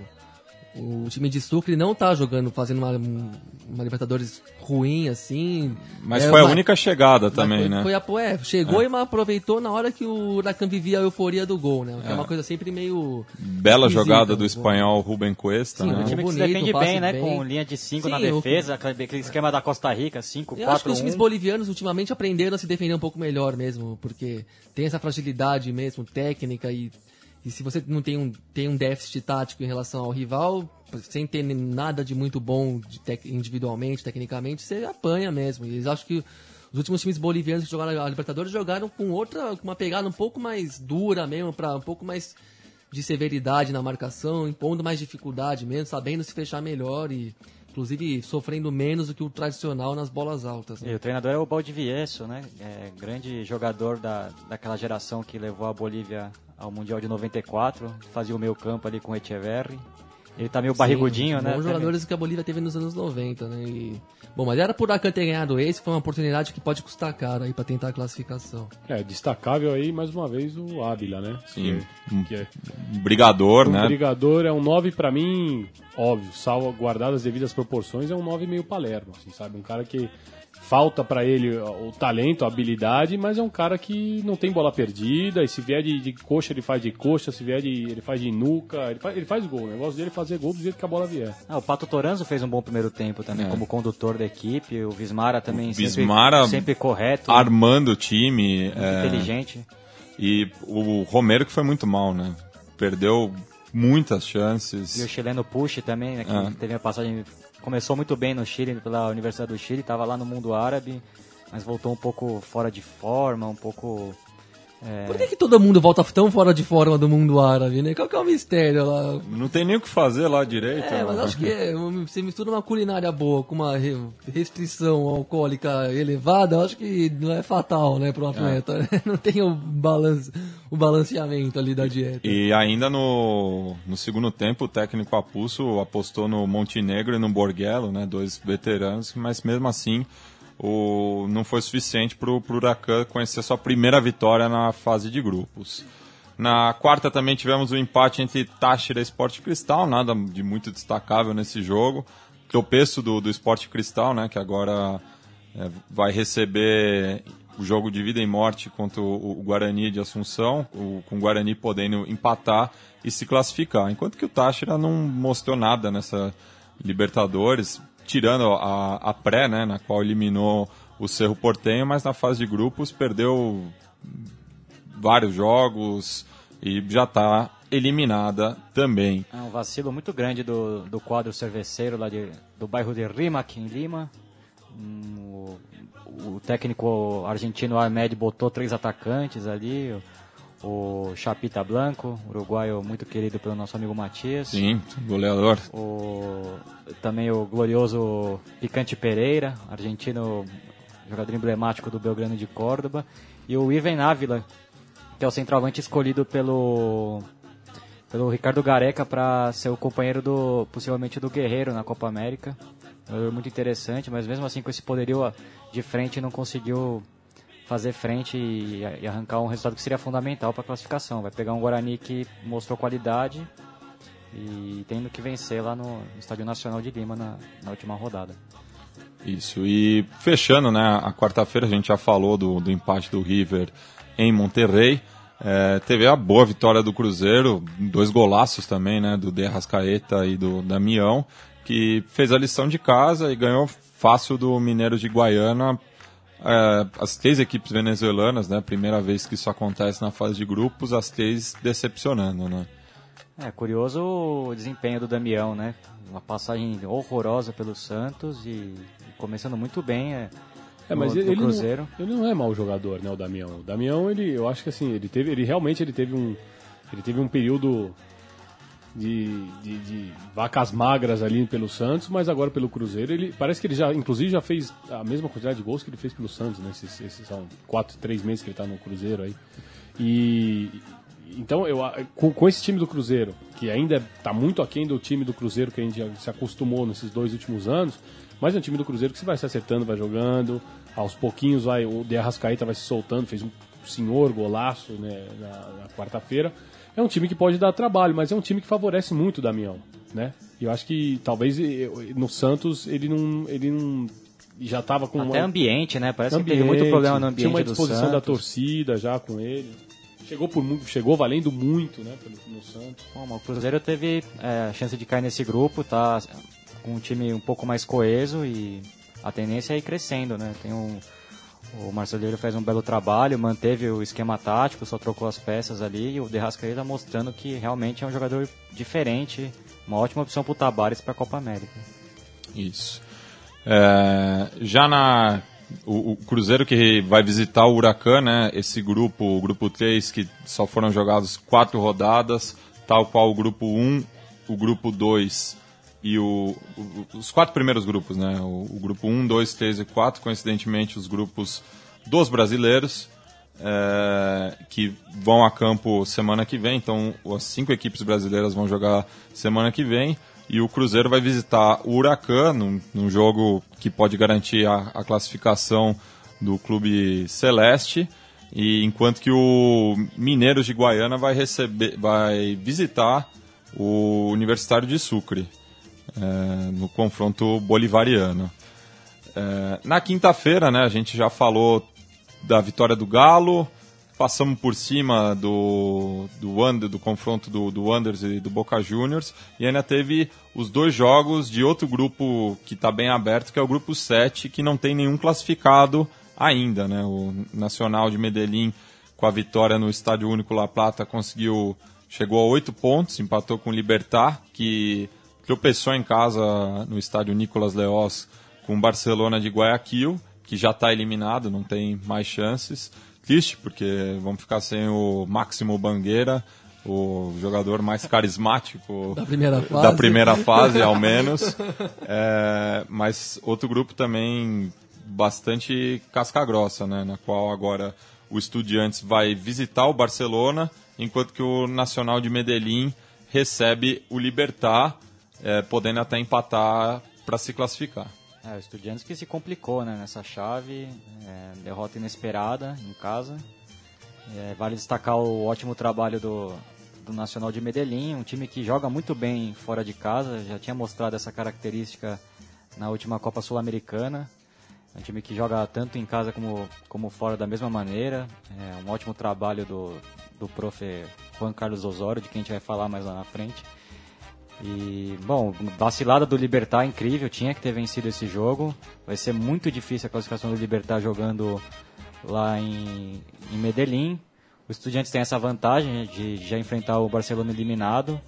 o time de Sucre não tá jogando, fazendo uma, uma Libertadores ruim, assim. Mas É foi a uma- única chegada também, foi, né? Foi a, é, chegou e mas aproveitou na hora que o Huracan vivia a euforia do gol, né? Que é, É. uma coisa sempre meio... Bela jogada do espanhol Ruben Cuesta, Sim, né? Um time que se defende bem, né? bem. Com linha de 5 na defesa, aquele aquele esquema da Costa Rica, 5, Eu acho que 4, os times 1. bolivianos ultimamente aprenderam a se defender um pouco melhor mesmo, porque tem essa fragilidade mesmo, técnica, e, e se você não tem um, tem um déficit tático em relação ao rival, sem ter nada de muito bom de tec- individualmente, tecnicamente, você apanha mesmo. E eu acho que os últimos times bolivianos que jogaram a Libertadores jogaram com outra, com uma pegada um pouco mais dura mesmo, para um pouco mais de severidade na marcação, impondo mais dificuldade mesmo, sabendo se fechar melhor e inclusive sofrendo menos do que o tradicional nas bolas altas. né? E o treinador é o Baldivieso, né? É, grande jogador da, daquela geração que levou a Bolívia ao Mundial de 94, fazia o meio campo ali com o Echeverri. Ele tá meio barrigudinho, Sim, né? Bons jogadores que a Bolívia teve nos anos 90, né? E... Bom, mas era por Acan ter ganhado esse, foi uma oportunidade que pode custar caro aí pra tentar a classificação. É, destacável aí, mais uma vez, o Ávila, né? Sim. Que, que é, Brigador, o né? brigador é um 9 pra mim, óbvio, salvo guardado as devidas proporções, é um 9 meio Palermo, assim, sabe? Um cara que falta pra ele o talento, a habilidade, mas é um cara que não tem bola perdida, e se vier de, de coxa, ele faz de coxa, se vier de. ele faz de nuca, ele faz, ele faz gol. O negócio dele é fazer gol do jeito que a bola vier. Ah, o Pato Toranzo fez um bom primeiro tempo também, É. como condutor da equipe. O Vismara também O sempre- Vismara sempre, correto, Armando o time. é, inteligente. E o Romero que foi muito mal, né? Perdeu muitas E o chances. chileno Push também, né, que Ah. teve a passagem. Começou muito bem no Chile, pela Universidade do Chile, estava lá no mundo árabe, mas voltou um pouco fora de forma, um pouco. É, Por que, que todo mundo volta tão fora de forma do mundo árabe, né? Qual que é o mistério lá? Não tem nem o que fazer lá direito. É, mas né? acho que é, você mistura uma culinária boa com uma re- restrição alcoólica elevada, eu acho que não é fatal, né, pro atleta. né? *laughs* Não tem o, balance, o balanceamento ali da dieta. E ainda no, no segundo tempo, o técnico Apulso apostou no Montenegro e no Borghello, né, dois veteranos, mas mesmo assim o, não foi suficiente para o Huracan conhecer sua primeira vitória na fase de grupos. Na quarta também tivemos o empate entre Táchira e Sport Cristal, nada de muito destacável nesse jogo. tropeço do, do Esporte Cristal, né, que agora é, vai receber o jogo de vida e morte contra o, o Guarani de Assunção, o, com o Guarani podendo empatar e se classificar. Enquanto que o Táchira não mostrou nada nessa Libertadores, tirando a, a pré, né, na qual eliminou o Cerro Portenho, mas na fase de grupos perdeu vários jogos e já está eliminada também. É um vacilo muito grande do, do quadro cerveceiro lá de, do bairro de Rimac, em Lima. Hum, o, o, técnico argentino Ahmed botou três atacantes ali. O, Chapita Blanco, uruguaio muito querido pelo nosso amigo Matias. Sim, goleador. O, também o glorioso Picante Pereira, argentino, jogador emblemático do Belgrano de Córdoba. E o Ivan Ávila, que é o centroavante escolhido pelo pelo Ricardo Gareca para ser o companheiro do possivelmente do Guerreiro na Copa América. Muito interessante, mas mesmo assim com esse poderio de frente não conseguiu fazer frente e, e arrancar um resultado que seria fundamental para a classificação. Vai pegar um Guarani que mostrou qualidade e tendo que vencer lá no Estádio Nacional de Lima na, na última rodada. Isso, e fechando né, a quarta-feira, a gente já falou do, do empate do River em Monterrey. É, teve a boa vitória do Cruzeiro, dois golaços também, né, do De Arrascaeta e do Damião, que fez a lição de casa e ganhou fácil do Mineiro de Guaiana. É, as três equipes venezuelanas, né, primeira vez que isso acontece na fase de grupos, as três decepcionando, né. É curioso o desempenho do Damião, né? Uma passagem horrorosa pelo Santos e começando muito bem. É é, mas no, ele, no Cruzeiro. Não, ele não é mau jogador, né, o Damião. O Damião, ele, eu acho que assim, ele teve, ele realmente ele teve um, ele teve um período de, de, de, vacas magras ali pelo Santos, mas agora pelo Cruzeiro ele parece que ele já, inclusive, já fez a mesma quantidade de gols que ele fez pelo Santos, né? Esses, esses são quatro, três meses que ele está no Cruzeiro aí. E então eu com, com, esse time do Cruzeiro, que ainda está muito aquém do time do Cruzeiro que a gente se acostumou nesses dois últimos anos, mas é um time do Cruzeiro que você vai se acertando, vai jogando, aos pouquinhos vai, o De Arrascaeta vai se soltando, fez um senhor golaço né, na, na quarta-feira. É um time que pode dar trabalho, mas é um time que favorece muito o Damião, né? E eu acho que talvez no Santos ele não, ele não já estava com até uma... ambiente, né? Parece ambiente, que teve muito problema no ambiente Tinha uma disposição da torcida já com ele. Chegou por chegou valendo muito, né, no Santos. Bom, o Cruzeiro teve é, a chance de cair nesse grupo, tá com um time um pouco mais coeso e a tendência é ir crescendo, né? Tem um, o Marceleiro fez um belo trabalho, manteve o esquema tático, só trocou as peças ali e o Derrascaeta mostrando que realmente é um jogador diferente, uma ótima opção para o Tabares para a Copa América. Isso. É, já na o, o, Cruzeiro que vai visitar o Huracan, né? Esse grupo, o grupo 3, que só foram jogados quatro rodadas, tal qual o grupo 1, o grupo 2 e o, o, os quatro primeiros grupos, né? O, o, grupo 1, 2, 3 e 4, coincidentemente os grupos dos brasileiros, é, que vão a campo semana que vem. Então, as cinco equipes brasileiras vão jogar semana que vem. E o Cruzeiro vai visitar o Huracan, num, num jogo que pode garantir a, a classificação do clube celeste. E enquanto que o Mineiros de Guaiana vai receber, vai visitar o Universitário de Sucre é, no confronto bolivariano. É, na quinta-feira, né, a gente já falou da vitória do Galo, passamos por cima do, do, under, do confronto do, do Anders e do Boca Juniors, e ainda teve os dois jogos de outro grupo que está bem aberto, que é o grupo 7, que não tem nenhum classificado ainda. Né? O Nacional de Medellín, com a vitória no Estádio Único La Plata, conseguiu chegou a oito pontos, empatou com o Libertar, que tropeçou em casa no estádio Nicolas Leoz com o Barcelona de Guayaquil, que já está eliminado, não tem mais chances. Triste, porque vamos ficar sem o Máximo Bangueira, o jogador mais carismático da primeira fase, da primeira fase ao menos. *laughs* É, mas outro grupo também bastante casca grossa, né, na qual agora o Estudiantes vai visitar o Barcelona, enquanto que o Nacional de Medellín recebe o Libertar é, podendo até empatar para se classificar. É, o Estudiantes que se complicou né, nessa chave, é, derrota inesperada em casa. É, vale destacar o ótimo trabalho do, do Nacional de Medellín, um time que joga muito bem fora de casa, já tinha mostrado essa característica na última Copa Sul-Americana. É um time que joga tanto em casa como, como fora da mesma maneira. É um ótimo trabalho do, do prof. Juan Carlos Osório, de quem a gente vai falar mais lá na frente. E, bom, vacilada do Libertar incrível, tinha que ter vencido esse jogo. Vai ser muito difícil a classificação do Libertar jogando lá em, em Medellín. O Estudiantes tem essa vantagem de já enfrentar o Barcelona eliminado.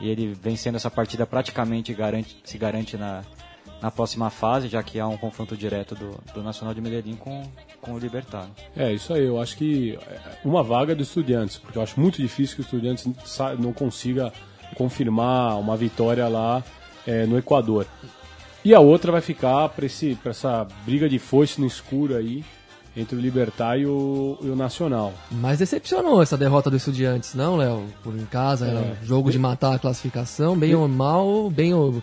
E ele vencendo essa partida praticamente garante, se garante na, na próxima fase, já que há um confronto direto do, do Nacional de Medellín com, com o Libertar. É, isso aí. Eu acho que é, uma vaga do Estudiantes, porque eu acho muito difícil que o Estudiantes não consiga confirmar uma vitória lá é, no Equador. E a outra vai ficar para essa briga de foice no escuro aí entre o Libertar e o, e o, Nacional. Mas decepcionou essa derrota do Estudiantes, não, Léo? Por em casa, é. era jogo de matar a classificação, bem ou mal, bem ou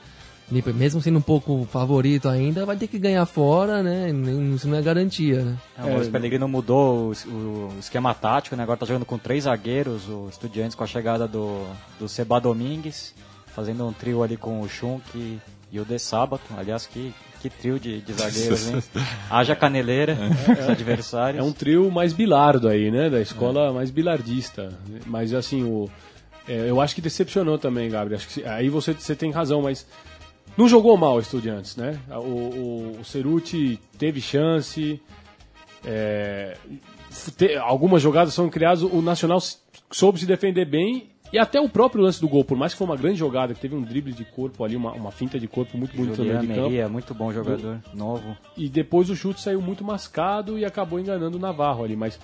mesmo sendo um pouco favorito ainda, vai ter que ganhar fora, né? Isso não é garantia, né? É, o Maurício Pellegrini mudou o, o, esquema tático, né? Agora tá jogando com três zagueiros, o Estudiantes com a chegada do, do Seba Domingues, fazendo um trio ali com o Schunk e o De Sábato. Aliás, que, que trio de, de zagueiros, hein? *laughs* Haja caneleira, é, *laughs* os adversários. É um trio mais bilardo aí, né? Da escola é. mais bilardista. Mas assim, o, é, eu acho que decepcionou também, Gabriel. Acho que, aí você, você tem razão, mas não jogou mal o Estudiantes, né? O, o, o Ceruti teve chance. É, te, algumas jogadas são criadas, o Nacional soube se defender bem. E até o próprio lance do gol, por mais que foi uma grande jogada, que teve um drible de corpo ali, uma, uma finta de corpo muito bonito no meio de campo. Muito bom jogador, novo. E depois o chute saiu muito mascado e acabou enganando o Navarro ali, mas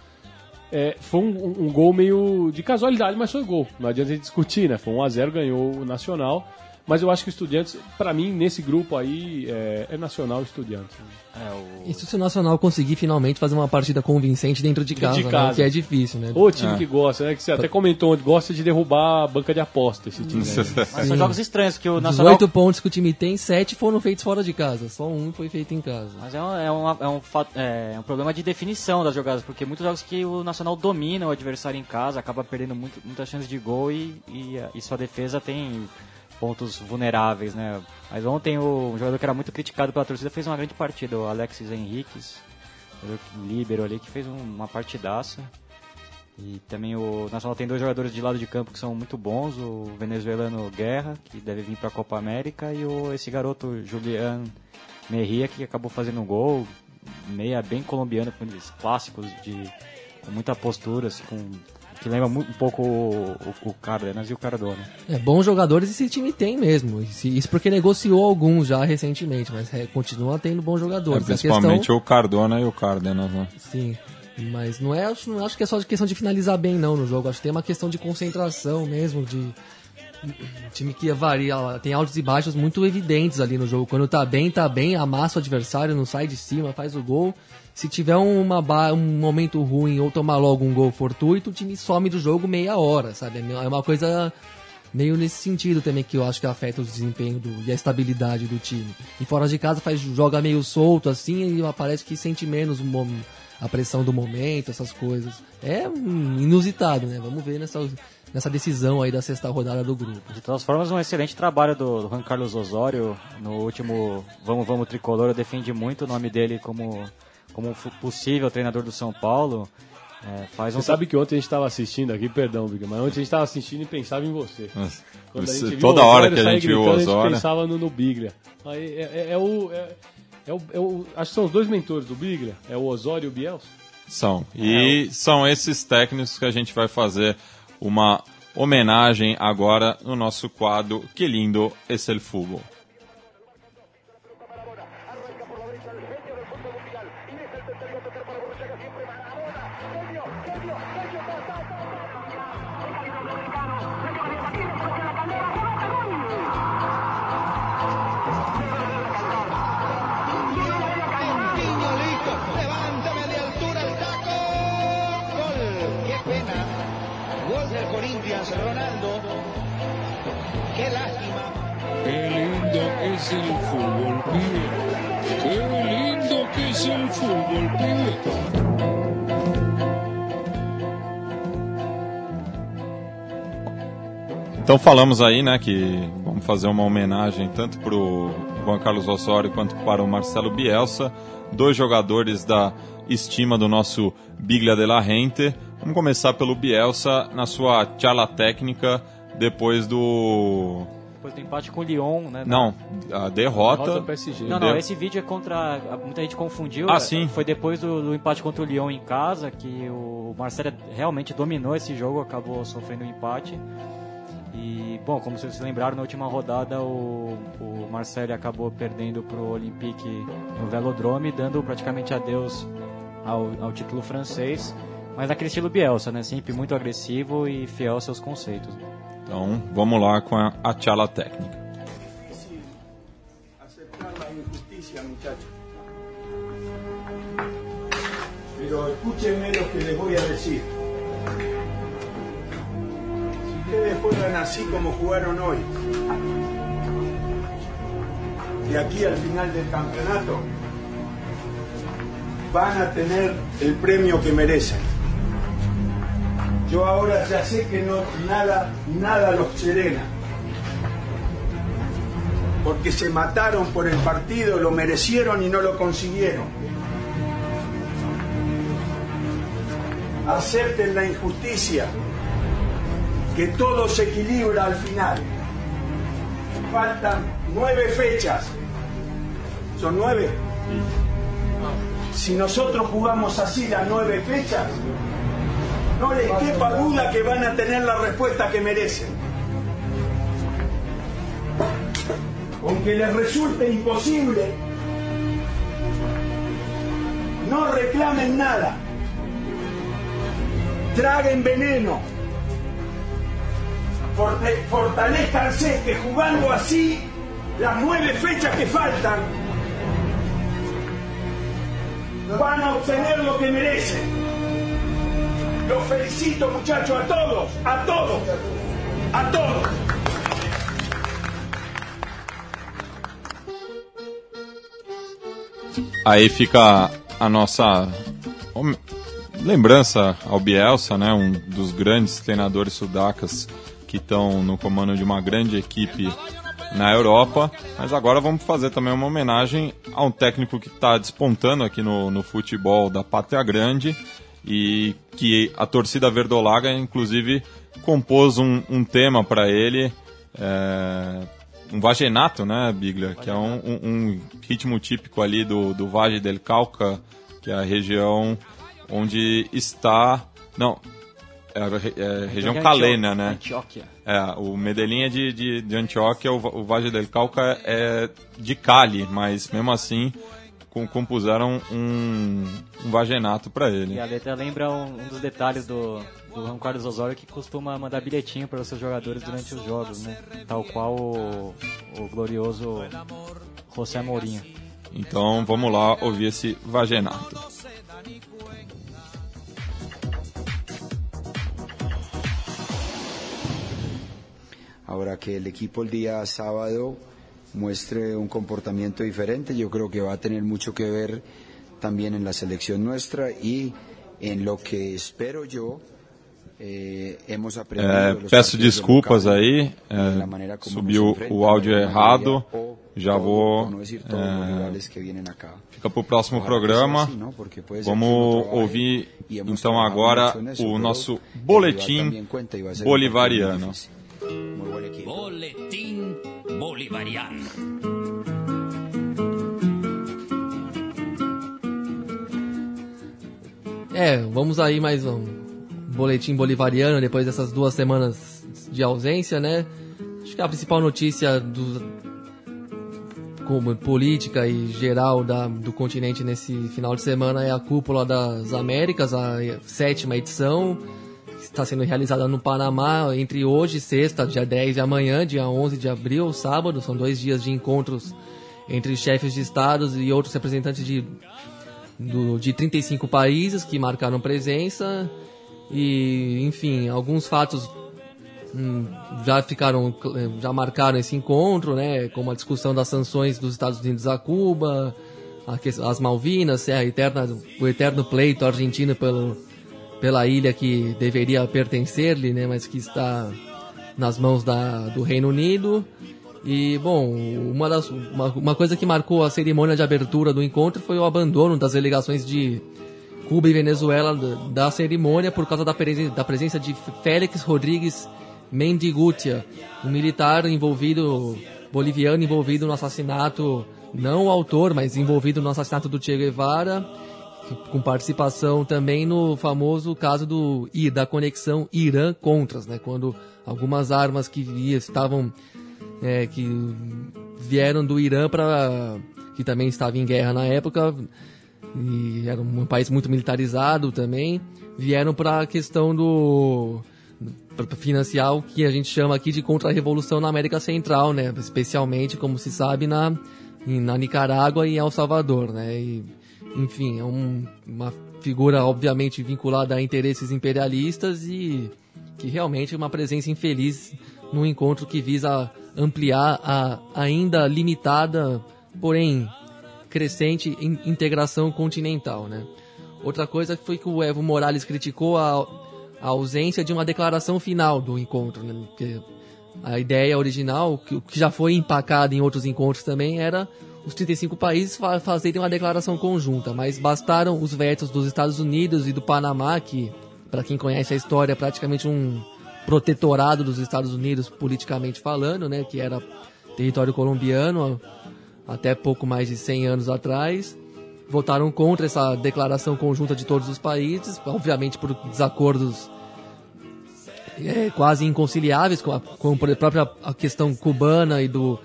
é, foi um, um, gol meio de casualidade, mas foi gol. Não adianta a gente discutir, né? Foi 1 a 0 ganhou o Nacional. Mas eu acho que o Estudiantes, para mim, nesse grupo aí, é, é Nacional Estudiantes. É, o... Isso se o Nacional conseguir finalmente fazer uma partida convincente dentro de casa, de né? casa. Né? que é difícil, né? O time é. que gosta, né? Que você até comentou onde gosta de derrubar a banca de aposta, esse time. Mas são jogos estranhos, que o Nacional... 18 pontos que o time tem, 7 foram feitos fora de casa, só um foi feito em casa. Mas é um, é um, é um, é um problema de definição das jogadas, porque muitos jogos que o Nacional domina o adversário em casa, acaba perdendo muito, muitas chances de gol e, e, e sua defesa tem pontos vulneráveis, né? Mas ontem o um jogador que era muito criticado pela torcida fez uma grande partida, o Alexis Henriquez, líbero ali, que fez uma partidaça. E também o Nacional tem dois jogadores de lado de campo que são muito bons, o venezuelano Guerra, que deve vir para a Copa América, e o, esse garoto Julian Merria, que acabou fazendo um gol, meia bem colombiano, com clássicos de com muita postura, assim, com que lembra um pouco o, o, o Cárdenas e o Cardona. É, bons jogadores esse time tem mesmo. Isso porque negociou alguns já recentemente, mas é, continua tendo bons jogadores. É, principalmente questão... o Cardona e o Cárdenas, né? Sim. Mas não é, não acho que é só questão de finalizar bem não no jogo. Acho que tem uma questão de concentração mesmo, de time que varia, tem altos e baixos muito evidentes ali no jogo. Quando tá bem, tá bem, amassa o adversário, não sai de cima, faz o gol se tiver uma um momento ruim ou tomar logo um gol fortuito, o time some do jogo meia hora, sabe? É uma coisa meio nesse sentido também que eu acho que afeta o desempenho do, e a estabilidade do time. E fora de casa faz joga meio solto assim e parece que sente menos a pressão do momento, essas coisas. É inusitado, né? Vamos ver nessa, nessa decisão aí da sexta rodada do grupo. De todas formas, um excelente trabalho do, do Juan Carlos Osório no último Vamos Vamos Tricolor. Eu defendi muito o nome dele como como possível treinador do São Paulo. É, faz um... Você sabe que ontem a gente estava assistindo aqui, perdão, Big, mas ontem a gente estava assistindo e pensava em você. você toda hora que a gente viu o Osório. A gente pensava no, no Biglia. Aí, é, é, é, o, é, é, o, é, o, Acho que são os dois mentores do Biglia, é o Osório e o Bielsa. São. E são esses técnicos que a gente vai fazer uma homenagem agora no nosso quadro Que Lindo Esse El Fútbol. Falamos aí, né, que vamos fazer uma homenagem tanto para o Juan Carlos Osório quanto para o Marcelo Bielsa, dois jogadores da estima do nosso Biglia de la Rente. Vamos começar pelo Bielsa na sua charla técnica depois do depois do empate com o Lyon, né? Não, a derrota. derrota PSG. Não, não, esse vídeo é contra. Muita gente confundiu. Ah, sim. Foi depois do, do empate contra o Lyon em casa que o Marcelo realmente dominou esse jogo, acabou sofrendo um empate. E, bom, como vocês se lembraram, na última rodada o, o Marcelo acabou perdendo para o Olympique no Velodrome, dando praticamente adeus ao, ao título francês. Mas naquele estilo Bielsa, né? Sempre muito agressivo e fiel aos seus conceitos. Então, vamos lá com a, a tchala técnica. Pero escúchenme lo que les voy a decir. Ustedes juegan así como jugaron hoy, de aquí al final del campeonato, van a tener el premio que merecen. Yo ahora ya sé que no nada, nada los serena. Porque se mataron por el partido, lo merecieron y no lo consiguieron. Acepten la injusticia, que todo se equilibra al final. Faltan nueve fechas. ¿Son nueve? Si nosotros jugamos así las nueve fechas, no les quepa duda que van a tener la respuesta que merecen. Aunque les resulte imposible, no reclamen nada. Traguen veneno fortalezcanse que jugando así las nueve fechas que faltan van a obtener lo que merecen. Los felicito muchachos a todos, a todos, a todos. Aí fica a nossa lembrança ao Bielsa, né, um dos grandes treinadores sudacas que estão no comando de uma grande equipe na Europa, mas agora vamos fazer também uma homenagem a um técnico que está despontando aqui no, no futebol da Pátria Grande e que a torcida verdolaga, inclusive, compôs um, um tema para ele, é, um vagenato, né, Biglia, que é um, um, ritmo típico ali do, do Vale del Cauca, que é a região onde está... Não, é, é região calena, né? Antioquia. É, o Medellín é de, de, de Antioquia, o, o Valle del Cauca é de Cali, mas mesmo assim com, compuseram um, um vagenato para ele. E a letra lembra um, um dos detalhes do, do Juan Carlos Osório que costuma mandar bilhetinho para os seus jogadores durante os jogos, né? Tal qual o, o glorioso José Mourinho. Então vamos lá ouvir esse vagenato. Ahora que el equipo el día sábado muestre un comportamiento diferente, yo creo que va a tener mucho que ver también en la selección nuestra y en lo que espero yo É, peço desculpas aí, é, subiu o áudio errado, já vou. É, fica para o próximo programa. Vamos ouvir então agora o nosso boletim bolivariano. Boletim Bolivariano. É, vamos aí mais um boletim bolivariano depois dessas duas semanas de ausência, né? Acho que a principal notícia do, como política e geral da, do continente nesse final de semana é a cúpula das Américas, a sétima edição está sendo realizada no Panamá entre hoje, sexta, dia 10 e amanhã, dia 11 de abril, sábado. São dois dias de encontros entre chefes de estados e outros representantes de, do, de 35 países que marcaram presença. E, enfim, alguns fatos hum, já ficaram, já marcaram esse encontro, né? Como a discussão das sanções dos Estados Unidos a Cuba, as Malvinas, a eterna, o eterno pleito argentino pelo pela ilha que deveria pertencer-lhe, né, mas que está nas mãos da, do Reino Unido. E, bom, uma, das, uma, uma coisa que marcou a cerimônia de abertura do encontro foi o abandono das delegações de Cuba e Venezuela da, da cerimônia por causa da, presen da presença de Félix Rodrigues Mendigutia, um militar envolvido, boliviano envolvido no assassinato, não o autor, mas envolvido no assassinato do Che Guevara, com participação também no famoso caso do da conexão Irã-Contras, né, quando algumas armas que estavam é, que vieram do Irã para que também estava em guerra na época e era um país muito militarizado também vieram para a questão do financiar o que a gente chama aqui de contra-revolução na América Central, né? Especialmente, como se sabe, na, na Nicarágua e em El Salvador, né? E, enfim, é um, uma figura obviamente vinculada a interesses imperialistas e que realmente é uma presença infeliz num encontro que visa ampliar a ainda limitada, porém crescente integração continental, né? Outra coisa foi que o Evo Morales criticou a, a ausência de uma declaração final do encontro, né? Porque a ideia original, que, já foi empacada em outros encontros também, era os 35 países fa fazerem uma declaração conjunta, mas bastaram os vetos dos Estados Unidos e do Panamá, que, para quem conhece a história, é praticamente um protetorado dos Estados Unidos politicamente falando, né, que era território colombiano até pouco mais de 100 anos atrás, votaram contra essa declaração conjunta de todos os países, obviamente por desacordos é, quase inconciliáveis com a, com a própria questão cubana e do,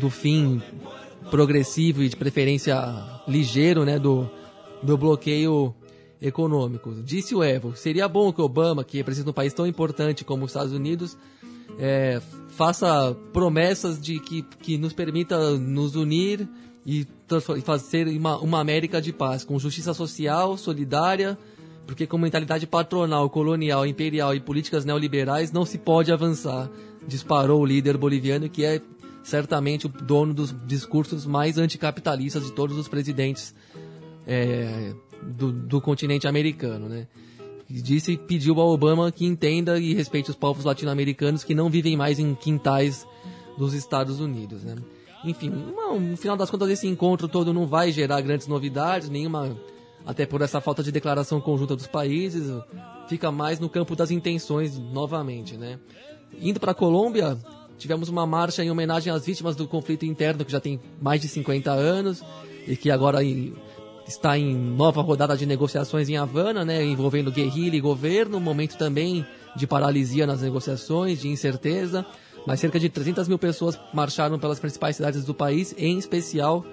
do fim progressivo e de preferência ligeiro né, do, do bloqueio econômico. Disse o Evo, seria bom que Obama, que representa um país tão importante como os Estados Unidos, é, faça promessas de que, que nos permita nos unir e fazer uma, uma América de paz, com justiça social, solidária, porque com mentalidade patronal, colonial, imperial e políticas neoliberais não se pode avançar, disparou o líder boliviano, que é certamente o dono dos discursos mais anticapitalistas de todos os presidentes é, do, do continente americano, né? Disse pediu ao Obama que entenda e respeite os povos latino-americanos que não vivem mais em quintais dos Estados Unidos, né? Enfim, uma, no final das contas esse encontro todo não vai gerar grandes novidades, nenhuma até por essa falta de declaração conjunta dos países, fica mais no campo das intenções novamente, né? Indo para a Colômbia, tivemos uma marcha em homenagem às vítimas do conflito interno que já tem mais de 50 anos e que agora está em nova rodada de negociações em Havana, né, envolvendo guerrilha e governo, um momento também de paralisia nas negociações, de incerteza, mas cerca de 300 mil pessoas marcharam pelas principais cidades do país, em especial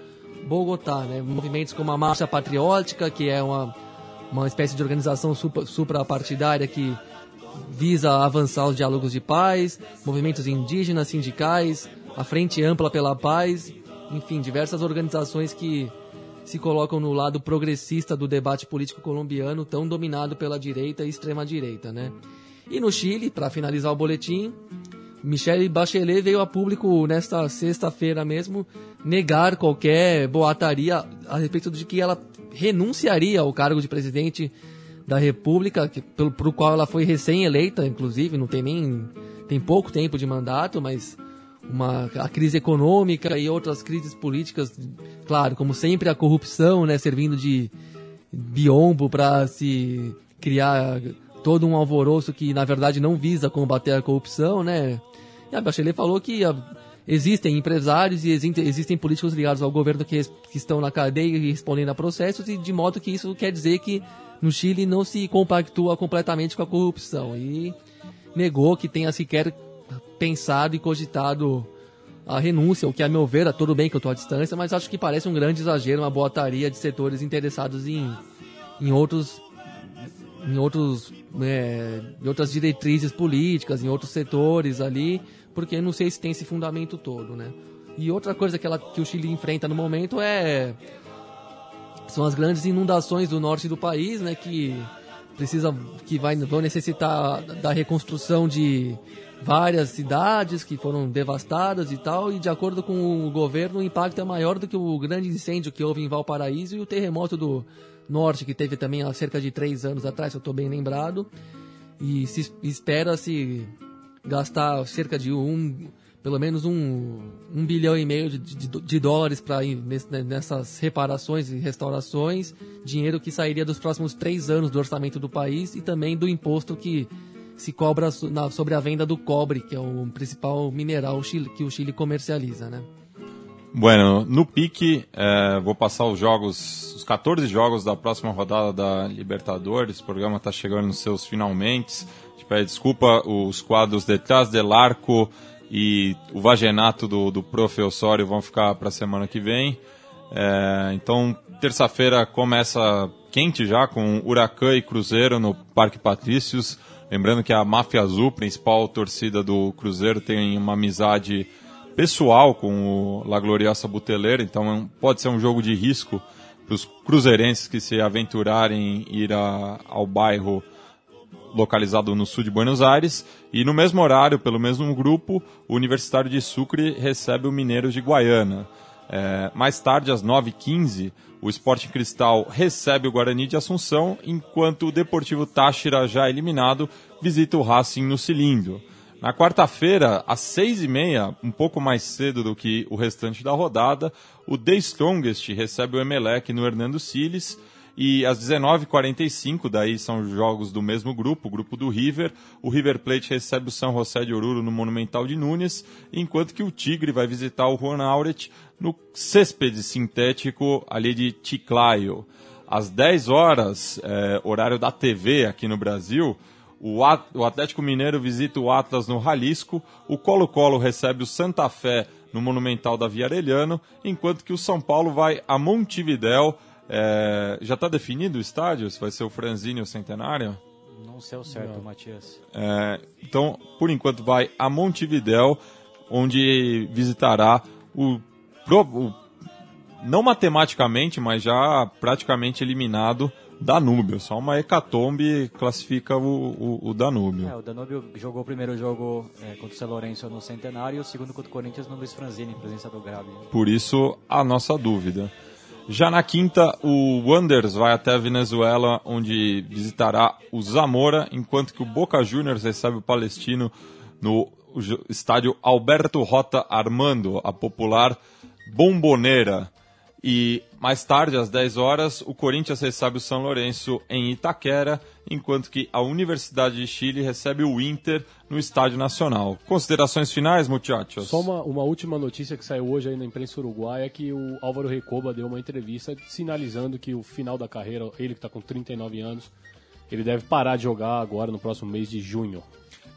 Bogotá, né, movimentos como a Marcha Patriótica, que é uma, uma espécie de organização suprapartidária que visa avançar os diálogos de paz, movimentos indígenas, sindicais, a Frente Ampla pela Paz, enfim, diversas organizações que se colocam no lado progressista do debate político colombiano, tão dominado pela direita e extrema-direita, né? E no Chile, para finalizar o boletim, Michelle Bachelet veio a público nesta sexta-feira mesmo negar qualquer boataria a respeito de que ela renunciaria ao cargo de presidente da República, que, pelo, pelo qual ela foi recém-eleita, inclusive, não tem nem tem pouco tempo de mandato, mas uma, a crise econômica e outras crises políticas, claro, como sempre a corrupção, né, servindo de biombo para se criar todo um alvoroço que na verdade não visa combater a corrupção, né? E a Bachelet falou que a, existem empresários e existem políticos ligados ao governo que, que estão na cadeia e respondendo a processos e de modo que isso quer dizer que no Chile não se compactua completamente com a corrupção e negou que tenha sequer pensado e cogitado a renúncia, o que a meu ver, é tudo bem que eu estou à distância, mas acho que parece um grande exagero, uma boataria de setores interessados em, em outros em outros é, em outras diretrizes políticas, em outros setores ali, porque não sei se tem esse fundamento todo, né? E outra coisa que, ela, que o Chile enfrenta no momento é são as grandes inundações do norte do país, né, que precisa que vai, vão necessitar da reconstrução de várias cidades que foram devastadas e tal, e de acordo com o governo, o impacto é maior do que o grande incêndio que houve em Valparaíso e o terremoto do norte, que teve também há cerca de três anos atrás, se eu estou bem lembrado, e se espera-se gastar cerca de um, pelo menos um, um bilhão e meio de, de, de dólares para nessas reparações e restaurações, dinheiro que sairia dos próximos três anos do orçamento do país e também do imposto que se cobra na, sobre a venda do cobre, que é o principal mineral que o Chile comercializa, né? Bueno, no pique, é, vou passar os jogos, os 14 jogos da próxima rodada da Libertadores. O programa está chegando nos seus finalmente. Pede desculpa, os quadros Detrás del Arco e o Vagenato do, do Prof. Vão ficar para a semana que vem. É, então, terça-feira começa quente já, com Huracan e Cruzeiro no Parque Patrícios. Lembrando que a Máfia Azul, principal torcida do Cruzeiro, tem uma amizade pessoal com o La Gloriosa Buteleira, então pode ser um jogo de risco para os cruzeirenses que se aventurarem ir a, ao bairro localizado no sul de Buenos Aires. E no mesmo horário, pelo mesmo grupo, o Universitário de Sucre recebe o Mineiros de Guaiana. É, mais tarde, às 9h15, o Sporting Cristal recebe o Guarani de Assunção, enquanto o Deportivo Táchira, já eliminado, visita o Racing no Cilindro. Na quarta-feira, às seis e meia, um pouco mais cedo do que o restante da rodada, o The Strongest recebe o Emelec no Hernando Siles. E às 19h45, daí são jogos do mesmo grupo, o grupo do River. O River Plate recebe o São José de Oruro no Monumental de Nunes, enquanto que o Tigre vai visitar o Juan Auret no céspede sintético ali de Chiclayo. Às 10 horas, é, horário da TV aqui no Brasil, o Atlético Mineiro visita o Atlas no Jalisco, o Colo-Colo recebe o Santa Fé no Monumental da Viarelhano, enquanto que o São Paulo vai a Montevidéu é, já está definido o estádio? Se vai ser o Franzini ou o Centenário? Não sei o certo, Não. Matias. É, então, por enquanto, vai a Montevidéu, onde visitará o, o, não matematicamente, mas já praticamente eliminado Danúbio. Só uma hecatombe classifica o, o, o Danúbio. É, o Danúbio jogou o primeiro jogo é, contra o São Lourenço no Centenário e o segundo contra o Corinthians no Luiz Franzini, em presença do Gravi. Por isso, a nossa dúvida. Já na quinta, o Wanderers vai até a Venezuela, onde visitará o Zamora, enquanto que o Boca Juniors recebe o Palestino no estádio Alberto Rota Armando, a popular Bomboneira. E mais tarde, às 10 horas, o Corinthians recebe o São Lourenço em Itaquera, enquanto que a Universidade de Chile recebe o Inter no Estádio Nacional. Considerações finais, muchachos? Só uma, uma última notícia que saiu hoje aí na imprensa uruguaia é que o Álvaro Recoba deu uma entrevista sinalizando que o final da carreira, ele que está com 39 anos, ele deve parar de jogar agora no próximo mês de junho.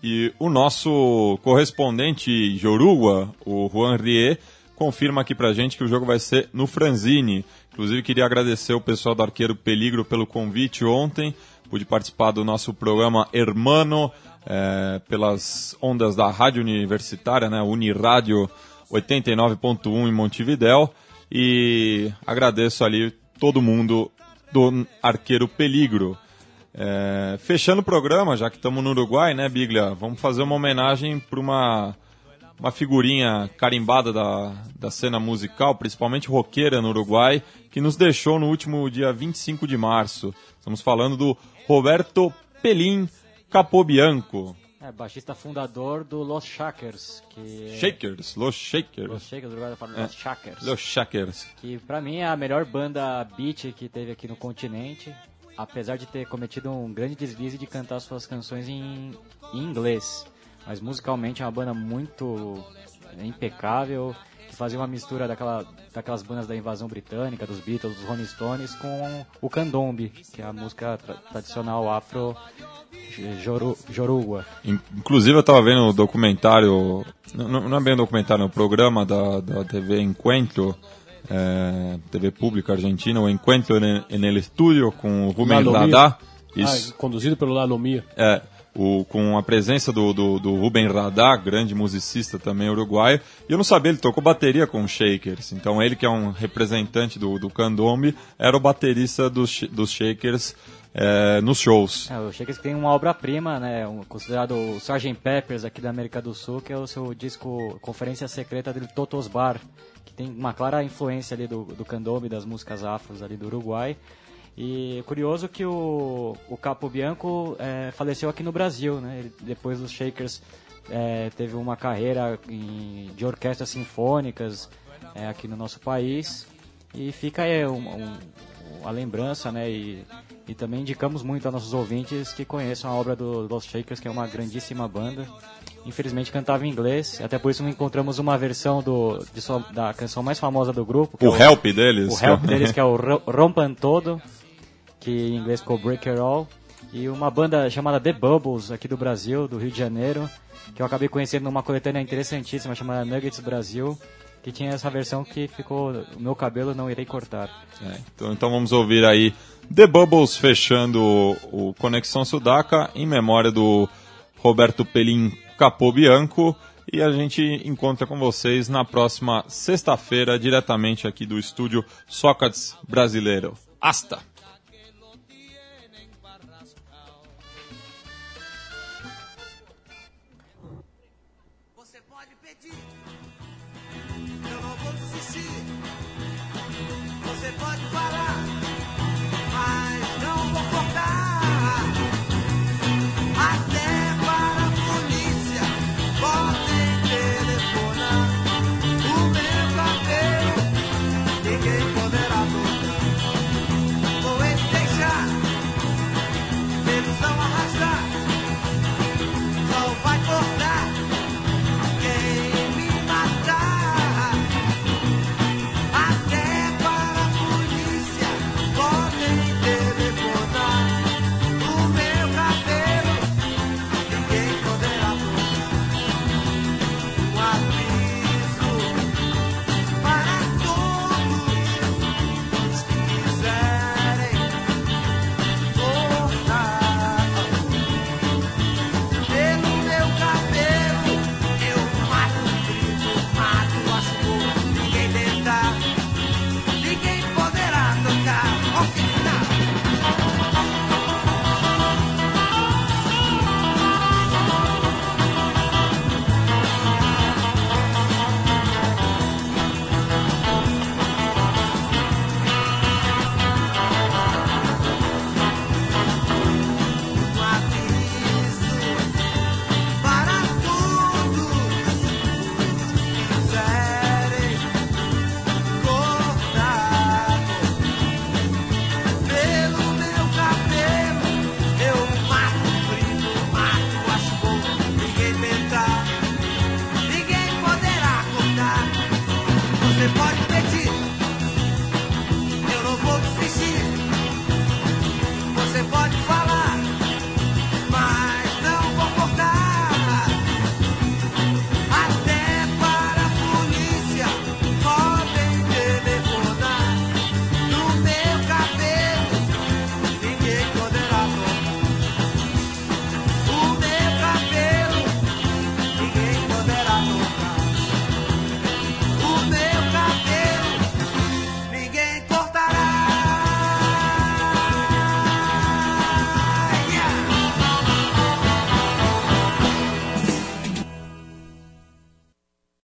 E o nosso correspondente Jorugua, o Juan Rie, confirma aqui pra gente que o jogo vai ser no Franzini. Inclusive, queria agradecer o pessoal do Arqueiro Peligro pelo convite ontem. Pude participar do nosso programa Hermano é, pelas ondas da Rádio Universitária, né, Unirádio 89.1 em Montevidéu. E agradeço ali todo mundo do Arqueiro Peligro. É, fechando o programa, já que estamos no Uruguai, né, Biglia? Vamos fazer uma homenagem para uma uma figurinha carimbada da, da cena musical, principalmente roqueira no Uruguai, que nos deixou no último dia 25 de março. Estamos falando do Roberto Pelim Capobianco. É, baixista fundador do Los Shakers. Que Shakers, Los Shakers. Los Shakers, Uruguai fala é. Los Shakers. Los Shakers. Que pra mim é a melhor banda beat que teve aqui no continente. Apesar de ter cometido um grande deslize de cantar suas canções em, em inglês. Mas musicalmente é uma banda muito impecável, que fazia uma mistura daquela, daquelas bandas da invasão britânica, dos Beatles, dos Rolling Stones, com o candombe, que é a música tra tradicional afro joru, jorugua. Inclusive eu estava vendo o documentário, não, não é bem um documentário, é um programa da, da TV Encuentro, é, TV pública argentina, o Encuentro en, en el Estudio, com o Rubem. Ah, conduzido pelo Lanomia. É, o, com a presença do, do, do Ruben Radar, grande musicista também uruguaio. E eu não sabia, ele tocou bateria com Shakers. Então ele, que é um representante do, do candombe, era o baterista dos, dos Shakers é, nos shows. É, o Shakers tem uma obra-prima, né, considerado o Sgt. Peppers aqui da América do Sul, que é o seu disco Conferência Secreta do Totos Bar, que tem uma clara influência ali do, do candombe, das músicas afros ali do Uruguai. E curioso que o, o Capo Bianco é, faleceu aqui no Brasil, né? Ele, depois dos Shakers é, teve uma carreira em, de orquestras sinfônicas é, aqui no nosso país e fica aí um, um, a lembrança, né? E, e também indicamos muito a nossos ouvintes que conheçam a obra do Los Shakers, que é uma grandíssima banda. Infelizmente cantava em inglês, até por isso encontramos uma versão do, sua, da canção mais famosa do grupo. O, é help deles. O help deles, que é o Ro- Rompan Todo, que em inglês ficou Break It All. E uma banda chamada The Bubbles, aqui do Brasil, do Rio de Janeiro, que eu acabei conhecendo numa coletânea interessantíssima chamada Nuggets Brasil, que tinha essa versão que ficou O Meu Cabelo Não Irei Cortar. É, então, então vamos ouvir aí The Bubbles fechando o, o Conexão Sudaca em memória do Roberto Pelim Capobianco. E a gente encontra com vocês na próxima sexta-feira, diretamente aqui do estúdio Sócrates Brasileiro. Hasta!